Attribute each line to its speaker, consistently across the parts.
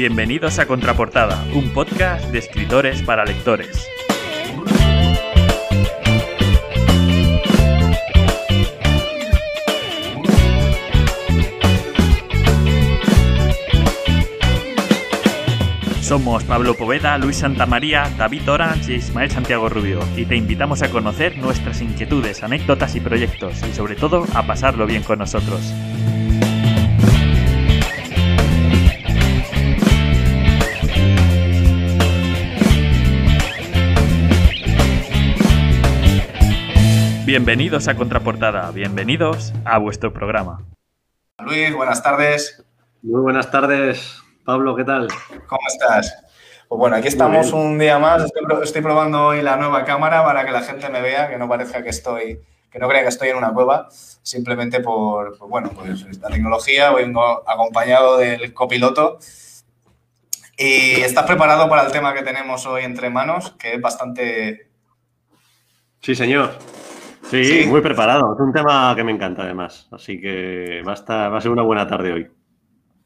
Speaker 1: Bienvenidos a Contraportada, un podcast de escritores para lectores. Somos Pablo Poveda, Luis Santamaría, David Orange y Ismael Santiago Rubio y te invitamos a conocer nuestras inquietudes, anécdotas y proyectos y sobre todo a pasarlo bien con nosotros. Bienvenidos a Contraportada, bienvenidos a vuestro programa.
Speaker 2: Luis, buenas tardes.
Speaker 3: Muy buenas tardes, Pablo, ¿qué tal?
Speaker 2: ¿Cómo estás? Pues bueno, aquí estamos un día más. Estoy, probando hoy la nueva cámara para que la gente me vea, que no parezca que estoy, que no crea que estoy en una cueva, simplemente por, bueno, pues esta tecnología. Vengo acompañado del copiloto. Y estás preparado para el tema que tenemos hoy entre manos, que es bastante.
Speaker 3: Sí, señor. Sí, muy preparado. Es un tema que me encanta además. Así que va a, va a ser una buena tarde hoy.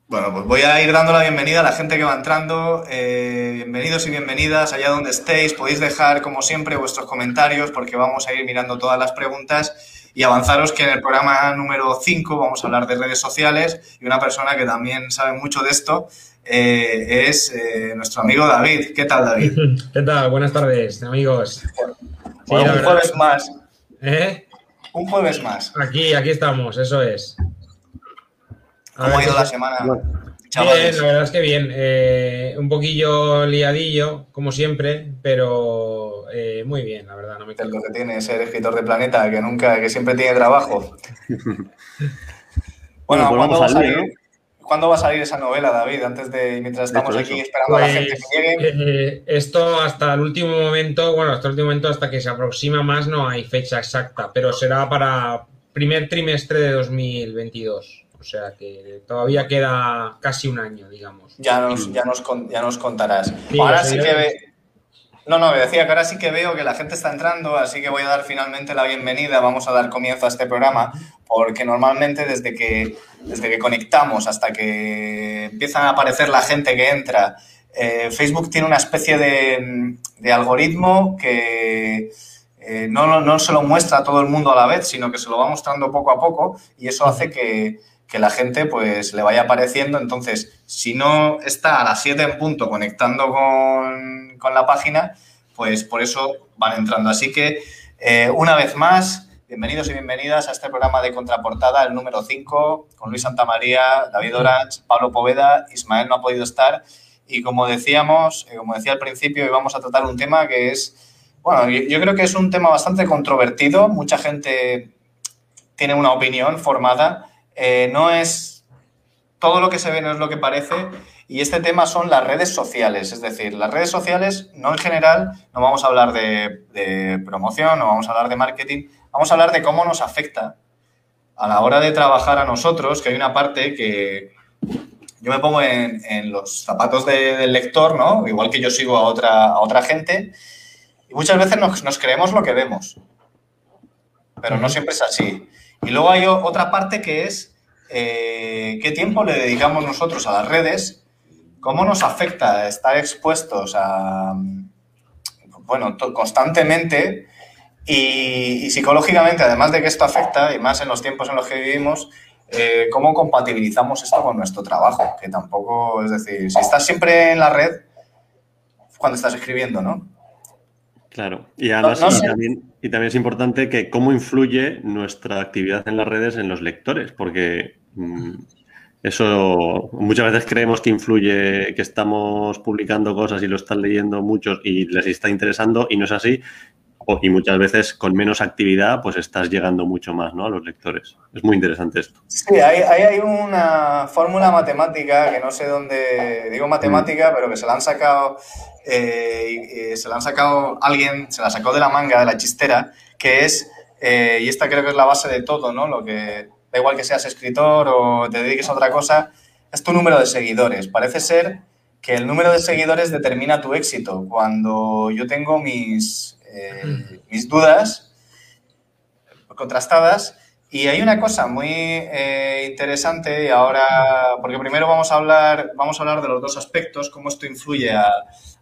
Speaker 2: Bueno, pues voy a ir dando la bienvenida a la gente que va entrando. Eh, bienvenidos y bienvenidas allá donde estéis. Podéis dejar, como siempre, vuestros comentarios porque vamos a ir mirando todas las preguntas y avanzaros que en el programa número 5 vamos a hablar de redes sociales y una persona que también sabe mucho de esto eh, es eh, nuestro amigo David. ¿Qué tal, David?
Speaker 4: ¿Qué tal? Buenas tardes, amigos.
Speaker 2: un jueves más.
Speaker 4: ¿Eh?
Speaker 2: Un jueves más.
Speaker 4: Aquí, aquí estamos, eso es.
Speaker 2: ¿Cómo ha ido la semana?
Speaker 4: Bien, la verdad es que bien. Eh, un poquillo liadillo, como siempre, pero eh, muy bien, la verdad. No me
Speaker 2: es lo que tiene ser escritor de Planeta, que nunca, que siempre tiene trabajo. bueno, pues ¿cuándo, va a salir, ¿cuándo va a salir esa novela, David? Antes de, mientras estamos aquí esperando a la gente que
Speaker 4: pues, llegue. Eh, esto hasta el último momento, bueno, hasta el último momento, hasta que se aproxima más, no hay fecha exacta, pero será para primer trimestre de 2022. O sea que todavía queda casi un año, digamos.
Speaker 2: Ya nos, ya nos, ya nos contarás. ahora sí que ve... No, no, decía que ahora sí que veo que la gente está entrando, así que voy a dar finalmente la bienvenida, vamos a dar comienzo a este programa, porque normalmente desde que, desde que conectamos hasta que empiezan a aparecer la gente que entra, eh, Facebook tiene una especie de, de algoritmo que eh, no, no se lo muestra a todo el mundo a la vez, sino que se lo va mostrando poco a poco y eso hace que, que la gente pues le vaya apareciendo. Entonces, si no está a las 7 en punto conectando con, la página, pues por eso van entrando. Así que, eh, una vez más, bienvenidos y bienvenidas a este programa de Contraportada, el número 5, con Luis Santamaría, David Orange, Pablo Poveda, Ismael no ha podido estar. Y como decíamos, eh, como decía al principio, hoy vamos a tratar un tema que es, bueno, yo creo que es un tema bastante controvertido. Mucha gente tiene una opinión formada eh, no es todo lo que se ve no es lo que parece. Y este tema son las redes sociales, es decir, las redes sociales no en general, no vamos a hablar de, promoción, no vamos a hablar de marketing, vamos a hablar de cómo nos afecta a la hora de trabajar a nosotros, que hay una parte que yo me pongo en, los zapatos del lector, ¿no? Igual que yo sigo a otra, a otra gente, y muchas veces nos creemos lo que vemos, pero no siempre es así. Y luego hay otra parte que es eh, qué tiempo le dedicamos nosotros a las redes, cómo nos afecta estar expuestos a, bueno, constantemente y, psicológicamente, además de que esto afecta, y más en los tiempos en los que vivimos, eh, cómo compatibilizamos esto con nuestro trabajo, que tampoco, es decir, si estás siempre en la red, cuando estás escribiendo, ¿no?
Speaker 3: Claro, y además también, y también es importante que cómo influye nuestra actividad en las redes en los lectores, porque mm, eso muchas veces creemos que influye, que estamos publicando cosas y lo están leyendo muchos y les está interesando y no es así. Y muchas veces con menos actividad pues estás llegando mucho más ¿no? a los lectores. Es muy interesante esto.
Speaker 2: Sí, hay, hay una fórmula matemática que no sé dónde, digo matemática, pero que se la han sacado eh, se la han sacado alguien, se la sacó de la manga, de la chistera, que es, eh, y esta creo que es la base de todo, ¿no? Lo que, da igual que seas escritor o te dediques a otra cosa, es tu número de seguidores. Parece ser que el número de seguidores determina tu éxito. Cuando yo tengo mis, eh, mis dudas contrastadas, Y hay una cosa muy eh, interesante y ahora, porque primero vamos a hablar, vamos a hablar de los dos aspectos, cómo esto influye a,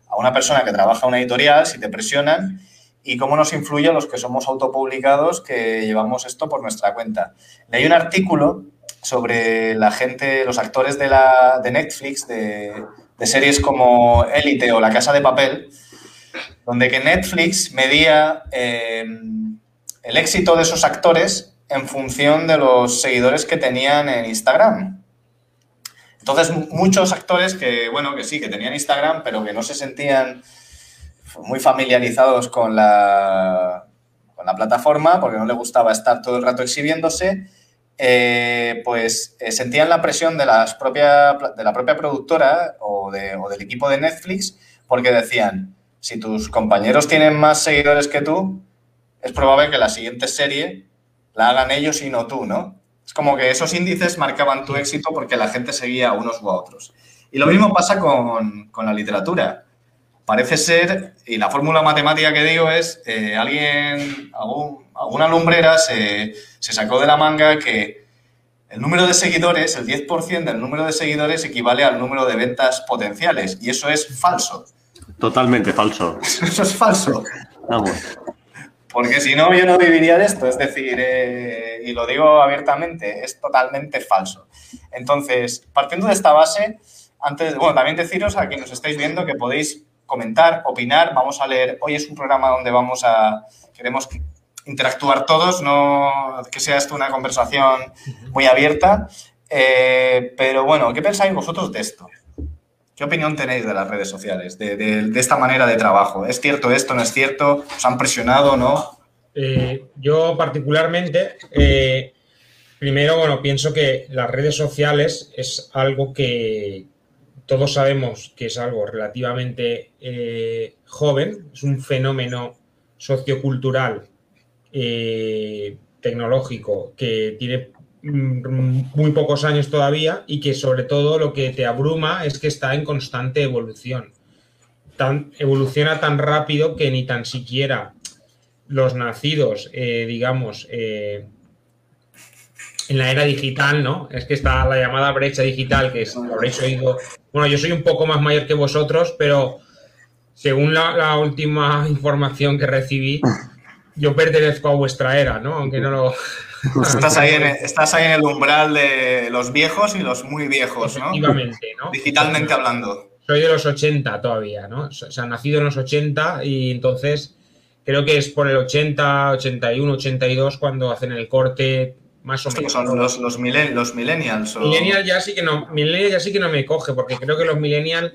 Speaker 2: a una persona que trabaja en una editorial, si te presionan, y cómo nos influye a los que somos autopublicados que llevamos esto por nuestra cuenta. Leí un artículo sobre la gente, los actores de, la, de Netflix, de, series como Élite o La Casa de Papel, donde que Netflix medía eh, el éxito de esos actores en función de los seguidores que tenían en Instagram. Entonces, muchos actores que, bueno, que sí, que tenían Instagram, pero que no se sentían muy familiarizados con la, con la plataforma, porque no les gustaba estar todo el rato exhibiéndose, eh, pues eh, sentían la presión de, las propia, de la propia productora o, o del equipo de Netflix, porque decían, si tus compañeros tienen más seguidores que tú, es probable que la siguiente serie la hagan ellos y no tú, ¿no? Es como que esos índices marcaban tu éxito porque la gente seguía a unos u a otros. Y lo mismo pasa con, la literatura. Parece ser, y la fórmula matemática que digo es, eh, alguien, alguna lumbrera se, se sacó de la manga que el número de seguidores, el 10% del número de seguidores equivale al número de ventas potenciales. Y eso es falso.
Speaker 3: Totalmente falso.
Speaker 2: eso es falso. Vamos. Porque si no, yo no viviría de esto. Es decir, eh, y lo digo abiertamente, es totalmente falso. Entonces, partiendo de esta base, antes, bueno, también deciros a quienes nos estáis viendo que podéis comentar, opinar. Vamos a leer, hoy es un programa donde vamos a, queremos interactuar todos, no que sea esto una conversación muy abierta. Eh, pero bueno, ¿qué pensáis vosotros de esto? ¿Qué opinión tenéis de las redes sociales, de, esta manera de trabajo? ¿Es cierto esto, no es cierto? ¿Os han presionado, no?
Speaker 4: Eh, yo particularmente, eh, primero, bueno, pienso que las redes sociales es algo que todos sabemos que es algo relativamente eh, joven, es un fenómeno sociocultural, tecnológico, que tiene muy pocos años todavía y que sobre todo lo que te abruma es que está en constante evolución. Tan, evoluciona tan rápido que ni tan siquiera los nacidos, eh, digamos, eh, en la era digital, ¿no? Es que está la llamada brecha digital, que es, lo habréis oído. Bueno, yo soy un poco más mayor que vosotros, pero según la última información que recibí, yo pertenezco a vuestra era, ¿no? Aunque no lo,
Speaker 2: Estás ahí, en, estás ahí en el umbral de los viejos y los muy viejos, ¿no?
Speaker 4: Efectivamente, ¿no?
Speaker 2: Digitalmente hablando.
Speaker 4: Soy de los 80 todavía, ¿no? O sea, nacido en los 80 y entonces creo que es por el 80, 81, 82 cuando hacen el corte más o menos.
Speaker 2: Son los, los, millennials.
Speaker 4: Millennials ya sí que no, millennials ya sí que no me coge, porque creo que los millennials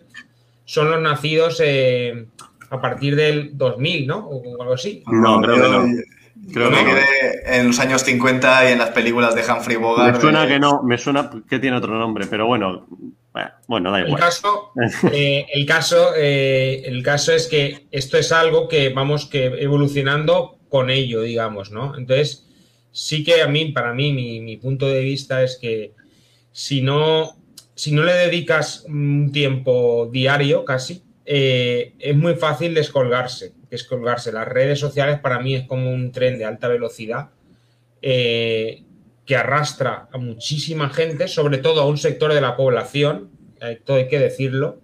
Speaker 4: son los nacidos eh, a partir del 2000, ¿no? O algo así.
Speaker 3: No, creo que no.
Speaker 2: Creo que quedé en los años 50 y en las películas de Humphrey Bogart.
Speaker 3: Me suena que no, me suena que tiene otro nombre, pero bueno, bueno, da igual.
Speaker 4: El caso, eh, el, caso, eh, el caso es que esto es algo que vamos que evolucionando con ello, digamos, ¿no? Entonces, sí que a mí, para mí, mi, mi punto de vista es que si no, si no le dedicas un tiempo diario casi, eh, es muy fácil descolgarse, descolgarse. Las redes sociales para mí es como un tren de alta velocidad eh, que arrastra a muchísima gente, sobre todo a un sector de la población, todo hay que decirlo.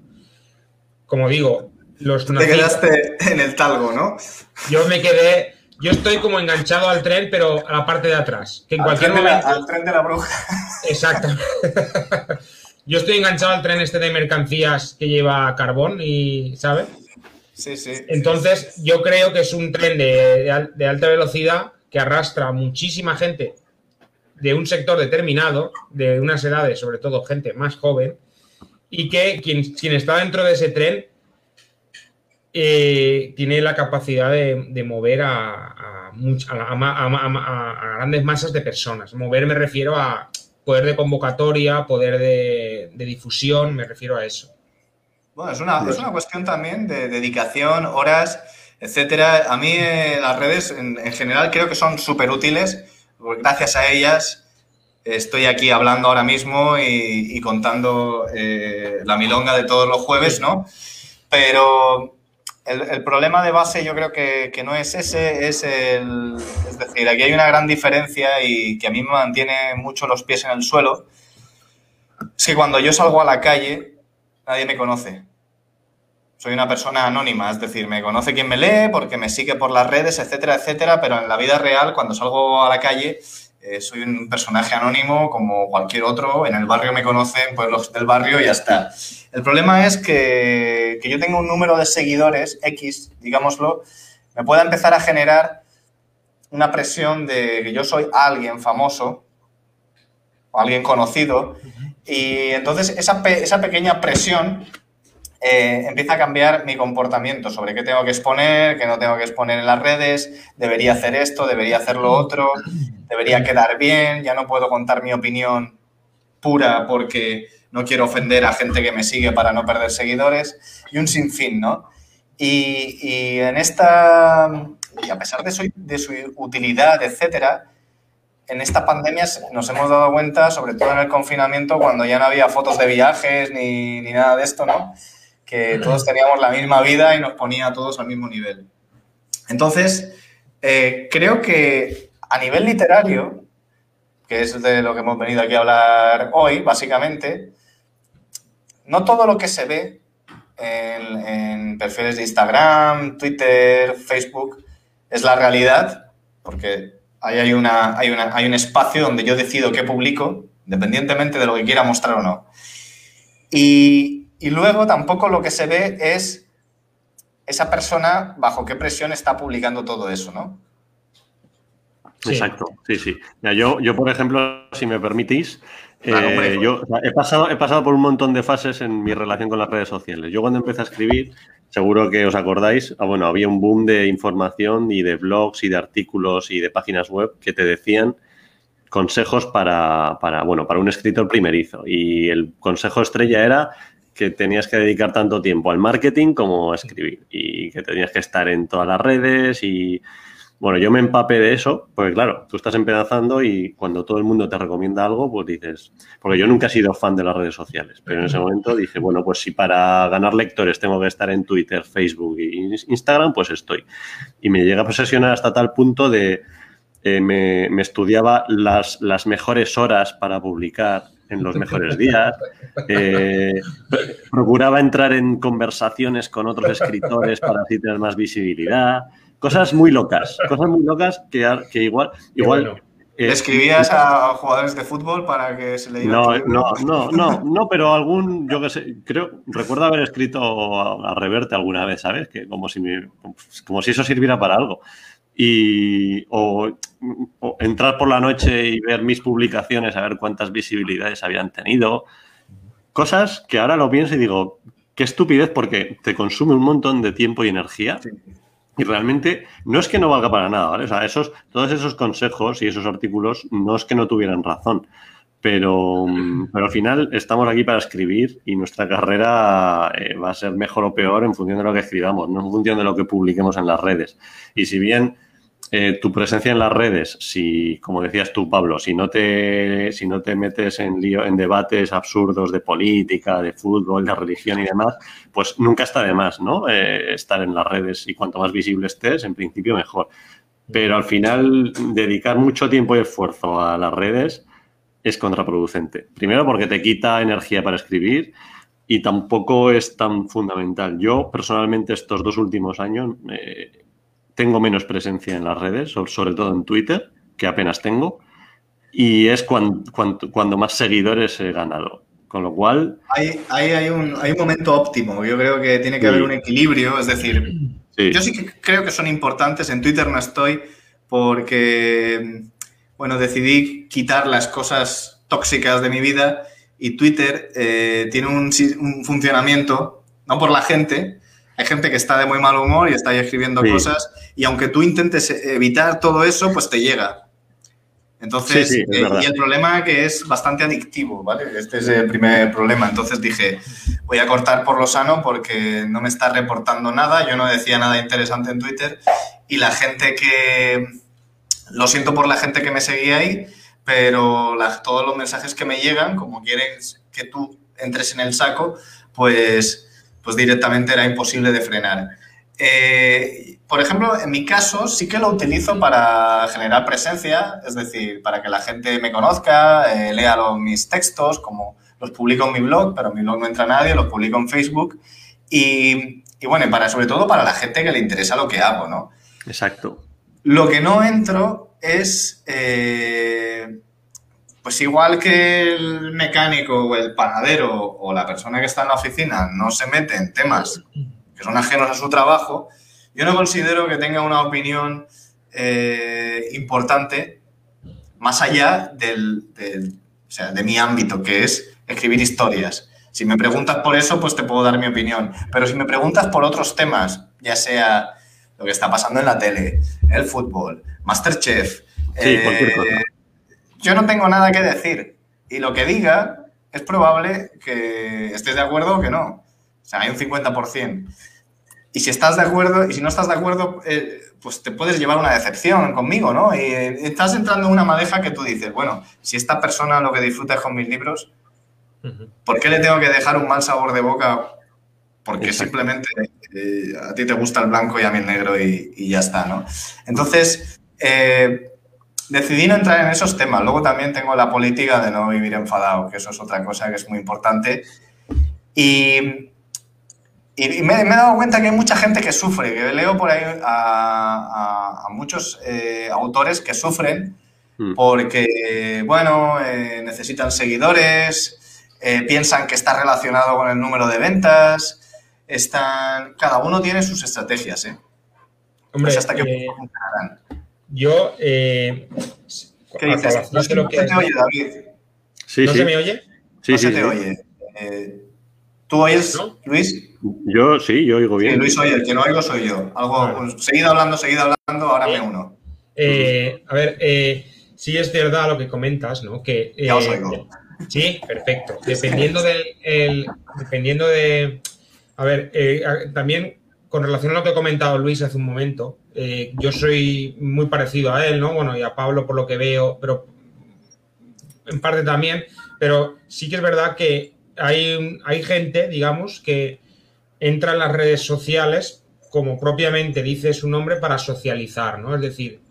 Speaker 4: Como digo, los
Speaker 2: Te quedaste en el talgo, ¿no?
Speaker 4: Yo me quedé, yo estoy como enganchado al tren, pero a la parte de atrás. Que en cualquier momento.
Speaker 2: al tren de la bruja.
Speaker 4: Exactamente. Yo estoy enganchado al tren este de mercancías que lleva carbón y, ¿sabes? Entonces, yo creo que es un tren de, alta velocidad que arrastra muchísima gente de un sector determinado, de unas edades, sobre todo gente más joven, y que quien, está dentro de ese tren eh, tiene la capacidad de, mover a, grandes masas de personas. Mover me refiero a poder de convocatoria, poder de, difusión, me refiero a eso.
Speaker 2: Bueno, es una, es una cuestión también de dedicación, horas, etcétera. A mí eh, las redes en, general creo que son súper útiles, porque gracias a ellas estoy aquí hablando ahora mismo y, contando eh, la milonga de todos los jueves, ¿no? Pero el, problema de base yo creo que, no es ese, es el... Es decir, aquí hay una gran diferencia y que a mí me mantiene mucho los pies en el suelo. Es que cuando yo salgo a la calle, nadie me conoce. Soy una persona anónima, es decir, me conoce quien me lee porque me sigue por las redes, etcétera, etcétera, pero en la vida real, cuando salgo a la calle, eh, soy un personaje anónimo como cualquier otro. En el barrio me conocen, pues los del barrio y ya está. El problema es que, que yo tengo un número de seguidores, X, digámoslo, me pueda empezar a generar una presión de que yo soy alguien famoso o alguien conocido. Y entonces esa, esa pequeña presión eh, empieza a cambiar mi comportamiento sobre qué tengo que exponer, qué no tengo que exponer en las redes, debería hacer esto, debería hacer lo otro, debería quedar bien, ya no puedo contar mi opinión pura porque no quiero ofender a gente que me sigue para no perder seguidores y un sinfín, ¿no? Y, en esta, y a pesar de su, de su utilidad, etcétera, en esta pandemia nos hemos dado cuenta, sobre todo en el confinamiento, cuando ya no había fotos de viajes ni, ni nada de esto, ¿no? que todos teníamos la misma vida y nos ponía a todos al mismo nivel. Entonces, eh, creo que a nivel literario, que es de lo que hemos venido aquí a hablar hoy, básicamente, no todo lo que se ve en, perfiles de Instagram, Twitter, Facebook, es la realidad, porque ahí hay, una, hay, una, hay un espacio donde yo decido qué publico, independientemente de lo que quiera mostrar o no. Y, y luego tampoco lo que se ve es esa persona bajo qué presión está publicando todo eso, ¿no?
Speaker 3: Exacto, sí, sí. yo, yo, por ejemplo, si me permitís, eh, yo he, pasado, he pasado por un montón de fases en mi relación con las redes sociales. Yo cuando empecé a escribir, seguro que os acordáis, ah, bueno, había un boom de información y de blogs y de artículos y de páginas web que te decían consejos para, para, bueno, para un escritor primerizo. Y el consejo estrella era que tenías que dedicar tanto tiempo al marketing como a escribir y que tenías que estar en todas las redes y bueno, yo me empapé de eso, porque claro, tú estás empezando y cuando todo el mundo te recomienda algo, pues dices, porque yo nunca he sido fan de las redes sociales, pero en ese momento dije, bueno, pues si para ganar lectores tengo que estar en Twitter, Facebook e Instagram, pues estoy. Y me llega a obsesionar hasta tal punto de, eh, me, me, estudiaba las, las mejores horas para publicar en los mejores días. Eh, procuraba entrar en conversaciones con otros escritores para así tener más visibilidad. Cosas muy locas, cosas muy locas que, que igual... igual
Speaker 2: eh, ¿Escribías a jugadores de fútbol para que se le diera
Speaker 3: no, no, no, no, no, pero algún, yo qué sé, creo, recuerdo haber escrito a, Reverte alguna vez, ¿sabes? Que como si, como si eso sirviera para algo y o, entrar por la noche y ver mis publicaciones, a ver cuántas visibilidades habían tenido. Cosas que ahora lo pienso y digo, qué estupidez porque te consume un montón de tiempo y energía. Y realmente no es que no valga para nada, ¿vale? O sea, esos, todos esos consejos y esos artículos no es que no tuvieran razón, pero, pero al final estamos aquí para escribir y nuestra carrera eh, va a ser mejor o peor en función de lo que escribamos, no en función de lo que publiquemos en las redes. Y si bien eh, tu presencia en las redes, si, como decías tú, Pablo, si no te, si no te metes en, lío, en debates absurdos de política, de fútbol, de religión y demás, pues nunca está de más, ¿no? Eh, estar en las redes y cuanto más visible estés, en principio mejor. Pero al final, dedicar mucho tiempo y esfuerzo a las redes es contraproducente. Primero porque te quita energía para escribir y tampoco es tan fundamental. Yo personalmente estos dos últimos años eh, tengo menos presencia en las redes, sobre todo en Twitter, que apenas tengo, y es cuando, cuando, más seguidores he ganado. Con lo cual...
Speaker 2: Hay, hay, un, hay un momento óptimo, yo creo que tiene que haber un equilibrio, es decir, yo sí que creo que son importantes, en Twitter no estoy porque, bueno, decidí quitar las cosas tóxicas de mi vida y Twitter eh, tiene un, un funcionamiento, no por la gente, hay gente que está de muy mal humor y está ahí escribiendo cosas y aunque tú intentes evitar todo eso, pues te llega. Entonces, eh, y el problema que es bastante adictivo, ¿vale? Este es el primer problema. Entonces dije, voy a cortar por lo sano porque no me está reportando nada, yo no decía nada interesante en Twitter y la gente que, lo siento por la gente que me seguía ahí, pero todos los mensajes que me llegan, como quieren que tú entres en el saco, pues pues directamente era imposible de frenar. Eh, por ejemplo, en mi caso sí que lo utilizo para generar presencia, es decir, para que la gente me conozca, eh, lea los, mis textos, como los publico en mi blog, pero en mi blog no entra nadie, los publico en Facebook. Y, bueno, para, sobre todo para la gente que le interesa lo que hago, ¿no?
Speaker 3: Exacto.
Speaker 2: Lo que no entro es, eh, pues igual que el mecánico o el panadero o la persona que está en la oficina no se mete en temas que son ajenos a su trabajo, yo no considero que tenga una opinión eh, importante más allá del, de mi ámbito, que es escribir historias. Si me preguntas por eso, pues te puedo dar mi opinión. Pero si me preguntas por otros temas, ya sea lo que está pasando en la tele, el fútbol, Masterchef, eh, yo no tengo nada que decir. Y lo que diga es probable que estés de acuerdo o que no. O sea, hay un 50%. Y si estás de acuerdo, y si no estás de acuerdo, eh, pues te puedes llevar una decepción conmigo, ¿no? Y estás entrando en una madeja que tú dices, bueno, si esta persona lo que disfruta es con mis libros, ¿por qué le tengo que dejar un mal sabor de boca? Porque simplemente eh, a ti te gusta el blanco y a mí el negro y, ya está, ¿no? Entonces, eh, decidí no entrar en esos temas. Luego también tengo la política de no vivir enfadado, que eso es otra cosa que es muy importante. Y y, me, he dado cuenta que hay mucha gente que sufre, que leo por ahí a, muchos eh, autores que sufren mm. porque, bueno, eh, necesitan seguidores, eh, piensan que está relacionado con el número de ventas, están... Cada uno tiene sus estrategias, ¿eh?
Speaker 4: Hombre, pues hasta que yo... ¿Qué
Speaker 2: dices? No, se te oye, David.
Speaker 4: Sí, ¿No se me oye?
Speaker 2: Sí, no se te oye. ¿Tú oyes, Luis?
Speaker 3: Yo sí, yo oigo bien.
Speaker 2: Sí, Luis oye, el que no oigo soy yo. Algo, pues, seguido hablando, seguido hablando, ahora me uno.
Speaker 4: Eh, a ver, eh, sí es verdad lo que comentas, ¿no? Que,
Speaker 2: ya os eh, oigo.
Speaker 4: Sí, perfecto. Dependiendo del, dependiendo de, a ver, también con relación a lo que ha comentado Luis hace un momento, yo soy muy parecido a él, ¿no? Bueno, y a Pablo por lo que veo, pero en parte también, pero sí que es verdad que hay, hay gente, digamos, que entra en las redes sociales, como propiamente dice su nombre, para socializar, ¿no? Es decir,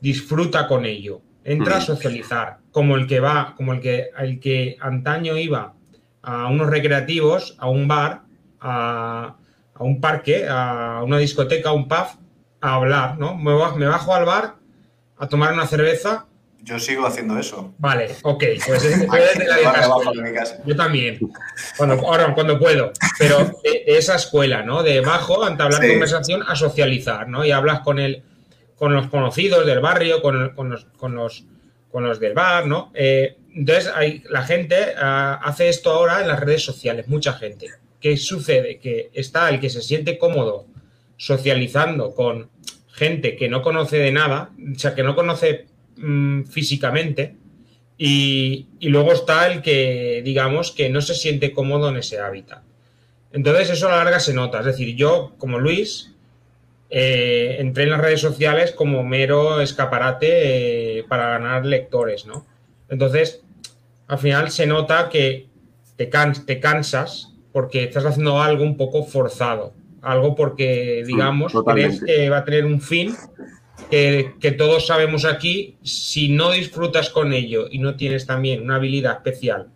Speaker 4: disfruta con ello. Entra a mm. socializar, como el que va, como el que, el que antaño iba a unos recreativos, a un bar, a, un parque, a una discoteca, a un pub, a hablar, ¿no? me bajo al bar a tomar una cerveza
Speaker 2: yo sigo haciendo eso.
Speaker 4: Vale, ok. Pues es, Yo también. Cuando, ahora, cuando puedo. Pero de, esa escuela, ¿no? De bajo, ante hablar conversación, a socializar, ¿no? Y hablas con el, con los conocidos del barrio, con, los, con, los, con los del bar, ¿no? Eh, entonces, hay, la gente ah, hace esto ahora en las redes sociales, mucha gente. ¿Qué sucede? Que está el que se siente cómodo socializando con gente que no conoce de nada, o sea, que no conoce Mm, físicamente y, luego está el que, digamos, que no se siente cómodo en ese hábitat. Entonces eso a la larga se nota. Es decir, yo como Luis eh, entré en las redes sociales como mero escaparate eh, para ganar lectores, ¿no? Entonces, al final se nota que te, te cansas porque estás haciendo algo un poco forzado. Algo porque, digamos, crees que va a tener un fin que, todos sabemos aquí, si no disfrutas con ello y no tienes también una habilidad especial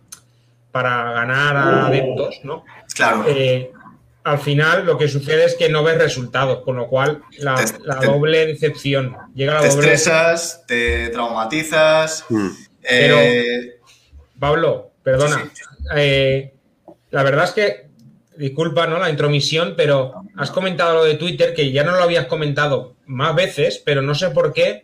Speaker 4: para ganar adeptos, ¿no?
Speaker 2: Claro.
Speaker 4: Eh, al final lo que sucede es que no ves resultados, con lo cual la, doble decepción. Llega la
Speaker 2: te
Speaker 4: doble
Speaker 2: estresas, te traumatizas.
Speaker 4: Pero, eh, Pablo, perdona. Eh, la verdad es que, disculpa, ¿no? La intromisión, pero has comentado lo de Twitter, que ya no lo habías comentado más veces, pero no sé por qué.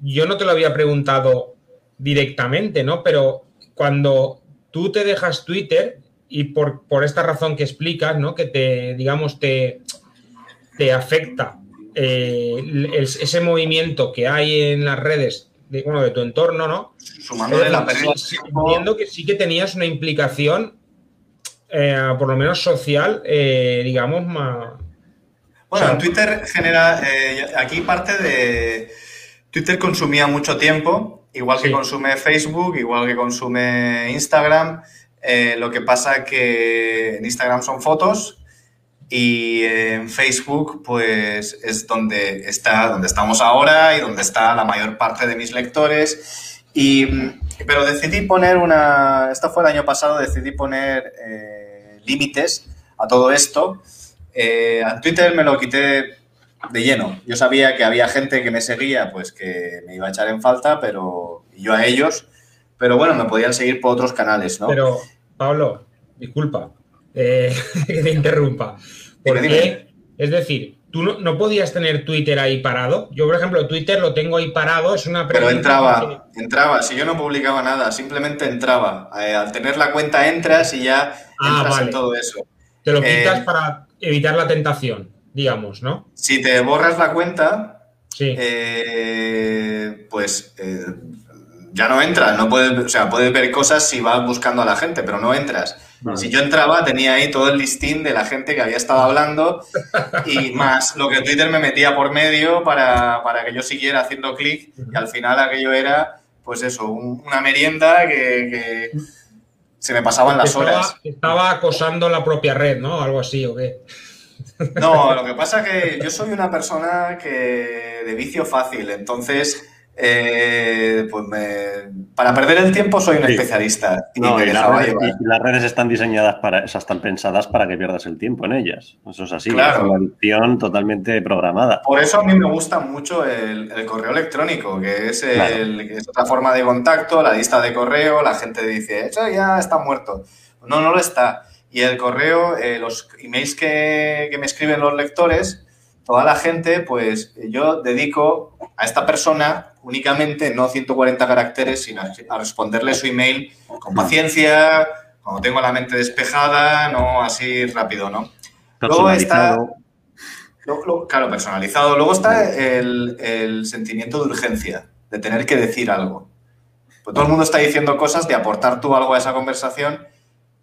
Speaker 4: Yo no te lo había preguntado directamente, ¿no? Pero cuando tú te dejas Twitter y por, esta razón que explicas, ¿no? Que te, digamos, te, te afecta eh, ese movimiento que hay en las redes de, bueno, de tu entorno, ¿no?
Speaker 2: Sumándole la
Speaker 4: Entiendo que sí que tenías una implicación, eh, por lo menos social, eh, digamos, más,
Speaker 2: bueno, en Twitter genera, eh, aquí parte de, Twitter consumía mucho tiempo, igual que consume Facebook, igual que consume Instagram. Lo que pasa que en Instagram son fotos Y en Facebook, pues es donde está, donde estamos ahora y donde está la mayor parte de mis lectores. Y, pero decidí poner una, esto fue el año pasado, decidí poner eh, límites a todo esto. Eh, a Twitter me lo quité de lleno. Yo sabía que había gente que me seguía, pues que me iba a echar en falta, pero yo a ellos. Pero bueno, me podían seguir por otros canales, ¿no?
Speaker 4: Pero, Pablo, disculpa eh, que te interrumpa. Porque, es decir, tú no, podías tener Twitter ahí parado. Yo, por ejemplo, Twitter lo tengo ahí parado, es una
Speaker 2: Pero entraba, entraba. Si yo no publicaba nada, simplemente entraba. Eh, al tener la cuenta entras y ya ah, entras en todo eso.
Speaker 4: Te lo quitas eh, para evitar la tentación, digamos, ¿no?
Speaker 2: Si te borras la cuenta, sí. Eh, pues ya no entras. No puedes, o sea, puedes ver cosas si vas buscando a la gente, pero no entras. Si yo entraba, tenía ahí todo el listín de la gente que había estado hablando y más lo que Twitter me metía por medio para, que yo siguiera haciendo clic y al final aquello era, pues eso, una merienda que, se me pasaban las horas.
Speaker 4: Estaba acosando la propia red, ¿no? Algo así, ¿o qué?
Speaker 2: No, lo que pasa es que yo soy una persona que de vicio fácil, entonces eh, pues para perder el tiempo soy un especialista.
Speaker 3: Y, las redes, están diseñadas para, están pensadas para que pierdas el tiempo en ellas. Eso es así, es una adicción totalmente programada.
Speaker 2: Por eso a mí me gusta mucho el, correo electrónico, que es, otra forma de contacto, la lista de correo, la gente dice, eso ya está muerto. No, no lo está. Y el correo, eh, los emails que, que me escriben los lectores, toda la gente, pues yo dedico a esta persona únicamente no 140 caracteres, sino a responderle su email con paciencia, cuando tengo la mente despejada, no así rápido, ¿no? Luego está... claro, personalizado. Luego está el, sentimiento de urgencia, de tener que decir algo. Pues todo el mundo está diciendo cosas de aportar tú algo a esa conversación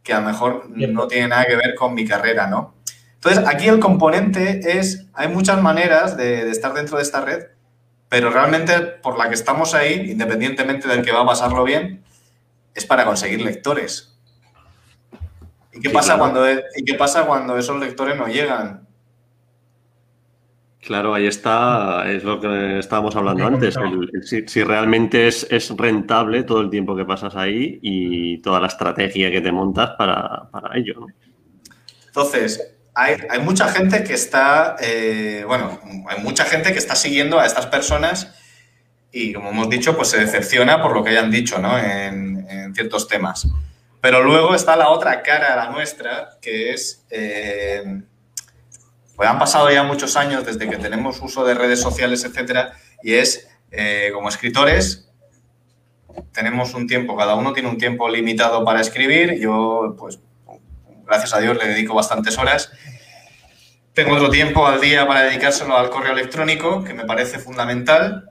Speaker 2: que a lo mejor no tiene nada que ver con mi carrera, ¿no? Entonces, aquí el componente es, hay muchas maneras de estar dentro de esta red, pero realmente por la que estamos ahí, independientemente del que va a pasarlo bien, es para conseguir lectores. ¿Y qué, pasa, cuando, ¿y qué pasa cuando esos lectores no llegan?
Speaker 3: Claro, ahí está, es lo que estábamos hablando antes, si, realmente es, rentable todo el tiempo que pasas ahí y toda la estrategia que te montas para, para ello.
Speaker 2: Entonces, hay, mucha gente que está, eh, bueno, hay mucha gente que está siguiendo a estas personas y, como hemos dicho, pues se decepciona por lo que hayan dicho, ¿no? En, ciertos temas. Pero luego está la otra cara, la nuestra, que es, eh, pues han pasado ya muchos años desde que tenemos uso de redes sociales, etcétera, y es, eh, como escritores, tenemos un tiempo, cada uno tiene un tiempo limitado para escribir. Yo, pues, gracias a Dios le dedico bastantes horas. Tengo otro tiempo al día para dedicárselo al correo electrónico, que me parece fundamental.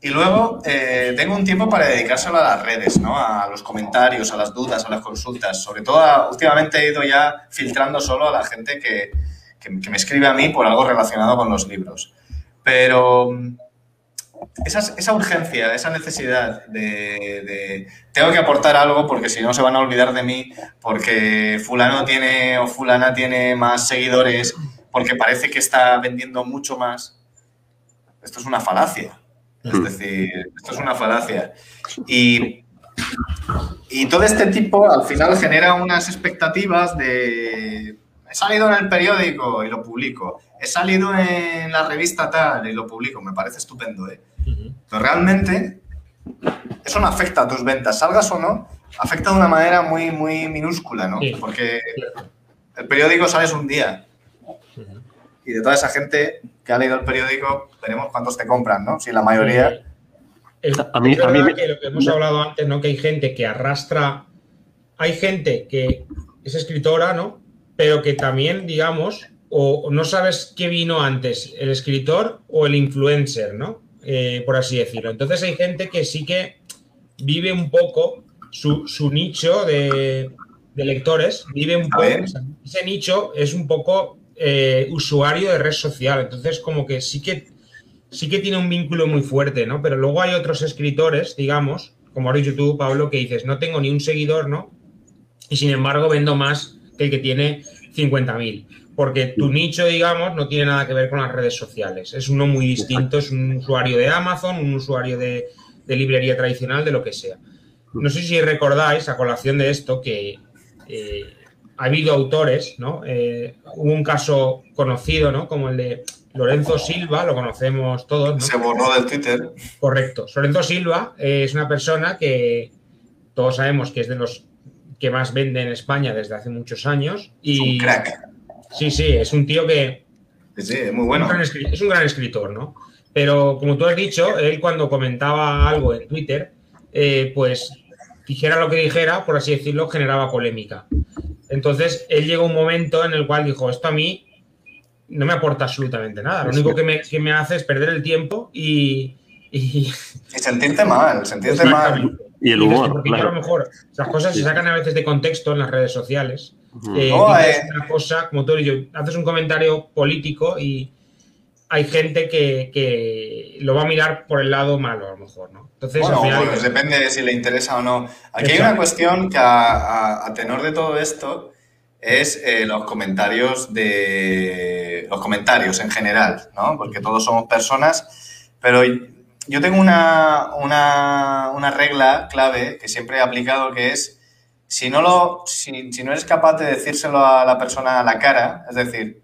Speaker 2: Y luego eh, tengo un tiempo para dedicárselo a las redes, ¿no? a los comentarios, a las dudas, a las consultas. Sobre todo, últimamente he ido ya filtrando solo a la gente que, me escribe a mí por algo relacionado con los libros. Pero esa, urgencia, esa necesidad de, tengo que aportar algo porque si no se van a olvidar de mí, porque fulano tiene o fulana tiene más seguidores, porque parece que está vendiendo mucho más. Esto es una falacia. Es hmm. decir, esto es una falacia. Y, y todo este tipo al final genera unas expectativas de he salido en el periódico y lo publico, he salido en la revista tal y lo publico, me parece estupendo, ¿eh? Pero realmente eso no afecta a tus ventas, salgas o no, afecta de una manera muy, muy minúscula, ¿no? Porque el periódico sales un día y de toda esa gente que ha leído el periódico, veremos cuántos te compran, ¿no? Si la mayoría...
Speaker 4: a mí, a mí que lo que hemos hablado antes, ¿no? Que hay gente que arrastra... Hay gente que es escritora, ¿no? pero que también, digamos, o no sabes qué vino antes, el escritor o el influencer, ¿no? Eh, por así decirlo. Entonces hay gente que sí que vive un poco su, nicho de, lectores, vive un poco, ese nicho es un poco eh, usuario de red social, entonces como que sí que sí que tiene un vínculo muy fuerte, ¿no? Pero luego hay otros escritores, digamos, como ahora YouTube, Pablo, que dices, no tengo ni un seguidor, ¿no? Y sin embargo vendo más que el que tiene 50.000. porque tu nicho, digamos, no tiene nada que ver con las redes sociales. Es uno muy distinto, es un usuario de Amazon, un usuario de, librería tradicional, de lo que sea. No sé si recordáis, a colación de esto, que eh, ha habido autores, ¿no? Eh, hubo un caso conocido, ¿no? Como el de Lorenzo Silva, lo conocemos todos. ¿no?
Speaker 2: Se borró del Twitter.
Speaker 4: Correcto. Lorenzo Silva es una persona que todos sabemos que es de los que más vende en España desde hace muchos años. Y,
Speaker 2: es un crack.
Speaker 4: Sí, sí, es un tío que...
Speaker 2: Sí, es muy bueno.
Speaker 4: Es un, gran, escritor, ¿no? Pero como tú has dicho, él cuando comentaba algo en Twitter, eh, pues dijera lo que dijera, por así decirlo, generaba polémica. Entonces, él llegó un momento en el cual dijo, esto a mí no me aporta absolutamente nada. Lo único que me, que me hace es perder el tiempo y...
Speaker 2: Y, sentirte mal, sentirte mal.
Speaker 3: Y el humor.
Speaker 4: Porque a lo mejor las cosas se sacan a veces de contexto en las redes sociales. Eh, eh. una cosa, como tú y yo, haces un comentario político y hay gente que, lo va a mirar por el lado malo, a lo mejor, ¿no?
Speaker 2: Entonces, bueno, pues depende de si le interesa o no. Aquí hay una cuestión que a, tenor de todo esto es eh, los comentarios de los comentarios en general, ¿no? Porque todos somos personas, pero yo tengo una, una, regla clave que siempre he aplicado que es si no lo si, no eres capaz de decírselo a la persona a la cara, es decir,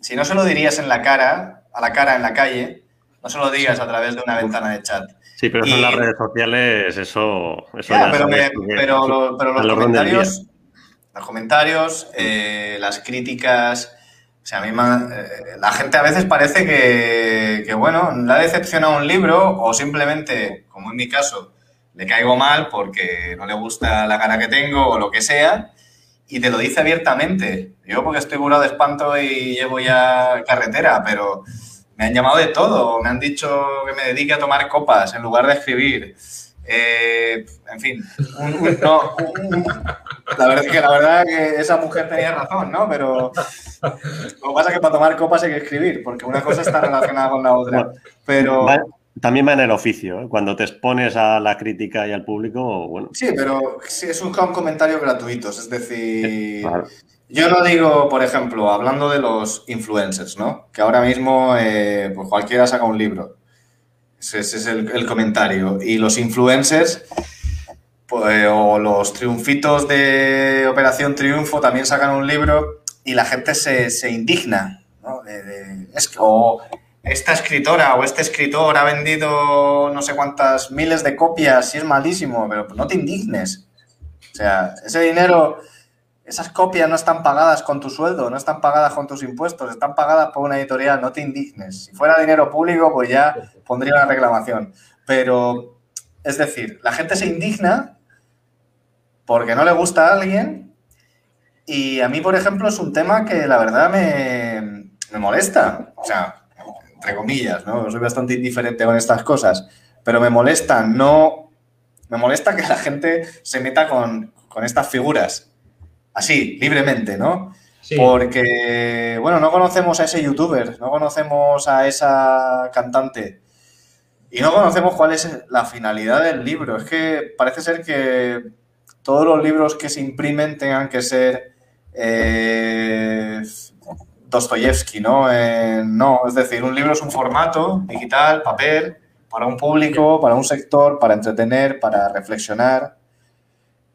Speaker 2: si no se lo dirías en la cara, a la cara en la calle, no se lo digas a través de una ventana de chat.
Speaker 3: Sí, pero en las redes sociales, eso, eso
Speaker 2: pero, pero, los comentarios, los comentarios, eh, las críticas, o sea, a mí eh, la gente a veces parece que, que, bueno, le ha decepcionado un libro o simplemente, como en mi caso, le caigo mal porque no le gusta la cara que tengo o lo que sea, y te lo dice abiertamente. Yo porque estoy curado de espanto y llevo ya carretera, pero me han llamado de todo. Me han dicho que me dedique a tomar copas en lugar de escribir. Eh, en fin, no, la verdad que la verdad que esa mujer tenía razón, ¿no? Pero lo que pasa es que para tomar copas hay que escribir, porque una cosa está relacionada con la otra. Pero
Speaker 3: también va en el oficio, ¿eh? cuando te expones a la crítica y al público, bueno.
Speaker 2: Sí, pero es un comentario gratuito, es decir, yo no digo, por ejemplo, hablando de los influencers, ¿no? Que ahora mismo eh, pues cualquiera saca un libro. Ese, es el, comentario. Y los influencers, pues, o los triunfitos de Operación Triunfo también sacan un libro y la gente se, indigna, ¿no? es que, o esta escritora o este escritor ha vendido no sé cuántas miles de copias y es malísimo, pero no te indignes. O sea, ese dinero, esas copias no están pagadas con tu sueldo, no están pagadas con tus impuestos, están pagadas por una editorial, no te indignes. Si fuera dinero público, pues ya pondría una reclamación. Pero, es decir, la gente se indigna porque no le gusta a alguien y a mí, por ejemplo, es un tema que la verdad me, me molesta. O sea, entre comillas, ¿no? Soy bastante indiferente con estas cosas, pero me molesta, no, me molesta que la gente se meta con, estas figuras, así, libremente, ¿no? Porque, bueno, no conocemos a ese youtuber, no conocemos a esa cantante y no conocemos cuál es la finalidad del libro. Es que parece ser que todos los libros que se imprimen tengan que ser eh, Dostoyevsky, ¿no? Eh, no, es decir, un libro es un formato digital, papel, para un público, para un sector, para entretener, para reflexionar.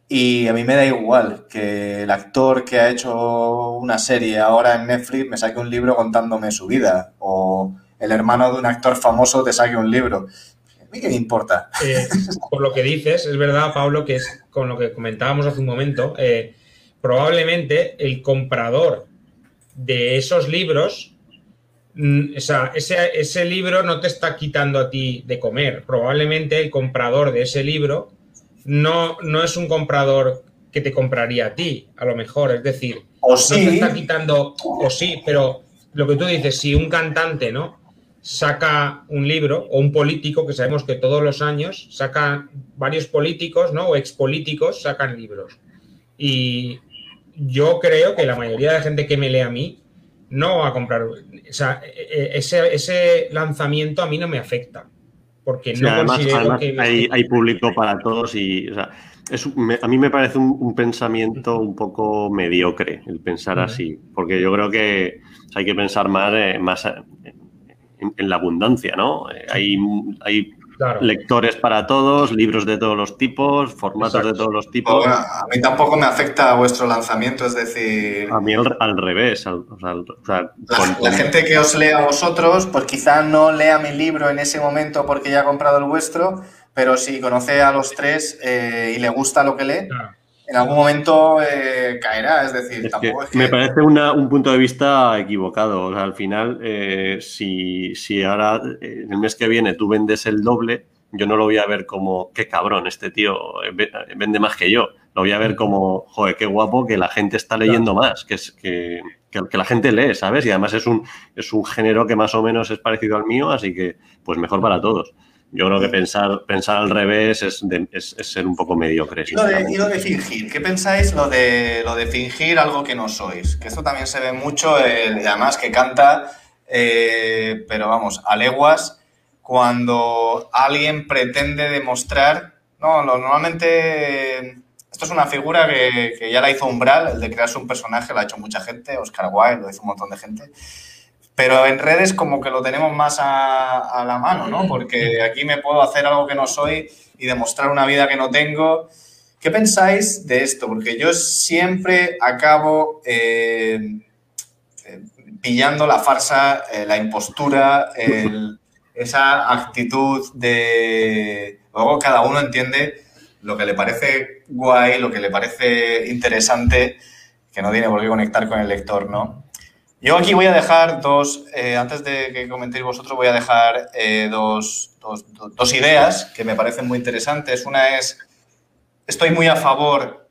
Speaker 2: Y a mí me da igual que el actor que ha hecho una serie ahora en Netflix me saque un libro contándome su vida o el hermano de un actor famoso te saque un libro. ¿A mí qué me importa?
Speaker 4: Eh, por lo que dices, es verdad, Pablo, que es con lo que comentábamos hace un momento, eh, probablemente el comprador de esos libros, mm, o sea, ese, ese libro no te está quitando a ti de comer. Probablemente el comprador de ese libro no, no es un comprador que te compraría a ti, a lo mejor. Es decir,
Speaker 2: o no te
Speaker 4: está quitando, o sí, pero lo que tú dices, si un cantante, ¿no? saca un libro o un político, que sabemos que todos los años sacan varios políticos, ¿no? O expolíticos sacan libros. Y yo creo que la mayoría de la gente que me lee a mí no va a comprar. O sea, e, e, ese, ese lanzamiento a mí no me afecta. porque no además,
Speaker 3: hay, público para todos y a mí me parece un, pensamiento un poco mediocre el pensar así, porque yo creo que hay que pensar más, eh, más en, la abundancia, ¿no? Eh, hay, hay lectores para todos, libros de todos los tipos, formatos de todos los tipos.
Speaker 2: a mí tampoco me afecta vuestro lanzamiento, es decir...
Speaker 3: A mí al, revés.
Speaker 2: la, gente que os lea a vosotros, pues quizá no lea mi libro en ese momento porque ya ha comprado el vuestro, pero si conoce a los tres eh, y le gusta lo que lee, en algún momento eh, caerá. Es decir, tampoco es que...
Speaker 3: Me parece un punto de vista equivocado. O sea, al final, eh, si, si ahora eh, el mes que viene tú vendes el doble, yo no lo voy a ver como qué cabrón, este tío vende más que yo. Lo voy a ver como, joder, qué guapo que la gente está leyendo más, que, es, que, que, la gente lee, ¿sabes? Y además es un, es un género que más o menos es parecido al mío, así que pues mejor para todos. Yo creo que pensar, pensar al revés es, ser un poco mediocre.
Speaker 2: ¿Y lo, de, lo de fingir? ¿Qué pensáis lo de, lo de fingir algo que no sois? Que esto también se ve mucho, eh, además que canta, eh, pero vamos, a leguas, cuando alguien pretende demostrar. No, normalmente. Esto es una figura que, que, ya la hizo Umbral, el de crearse un personaje, lo ha hecho mucha gente, Oscar Wilde lo hizo un montón de gente. Pero en redes como que lo tenemos más a, la mano, ¿no? Porque aquí me puedo hacer algo que no soy y demostrar una vida que no tengo. ¿Qué pensáis de esto? Porque yo siempre acabo eh, eh, pillando la farsa, eh, la impostura, esa actitud de... Luego cada uno entiende lo que le parece guay, lo que le parece interesante, que no tiene por qué conectar con el lector, ¿no? Yo aquí voy a dejar dos, eh, antes de que comentéis vosotros, voy a dejar eh, dos, ideas que me parecen muy interesantes. Una es, estoy muy a favor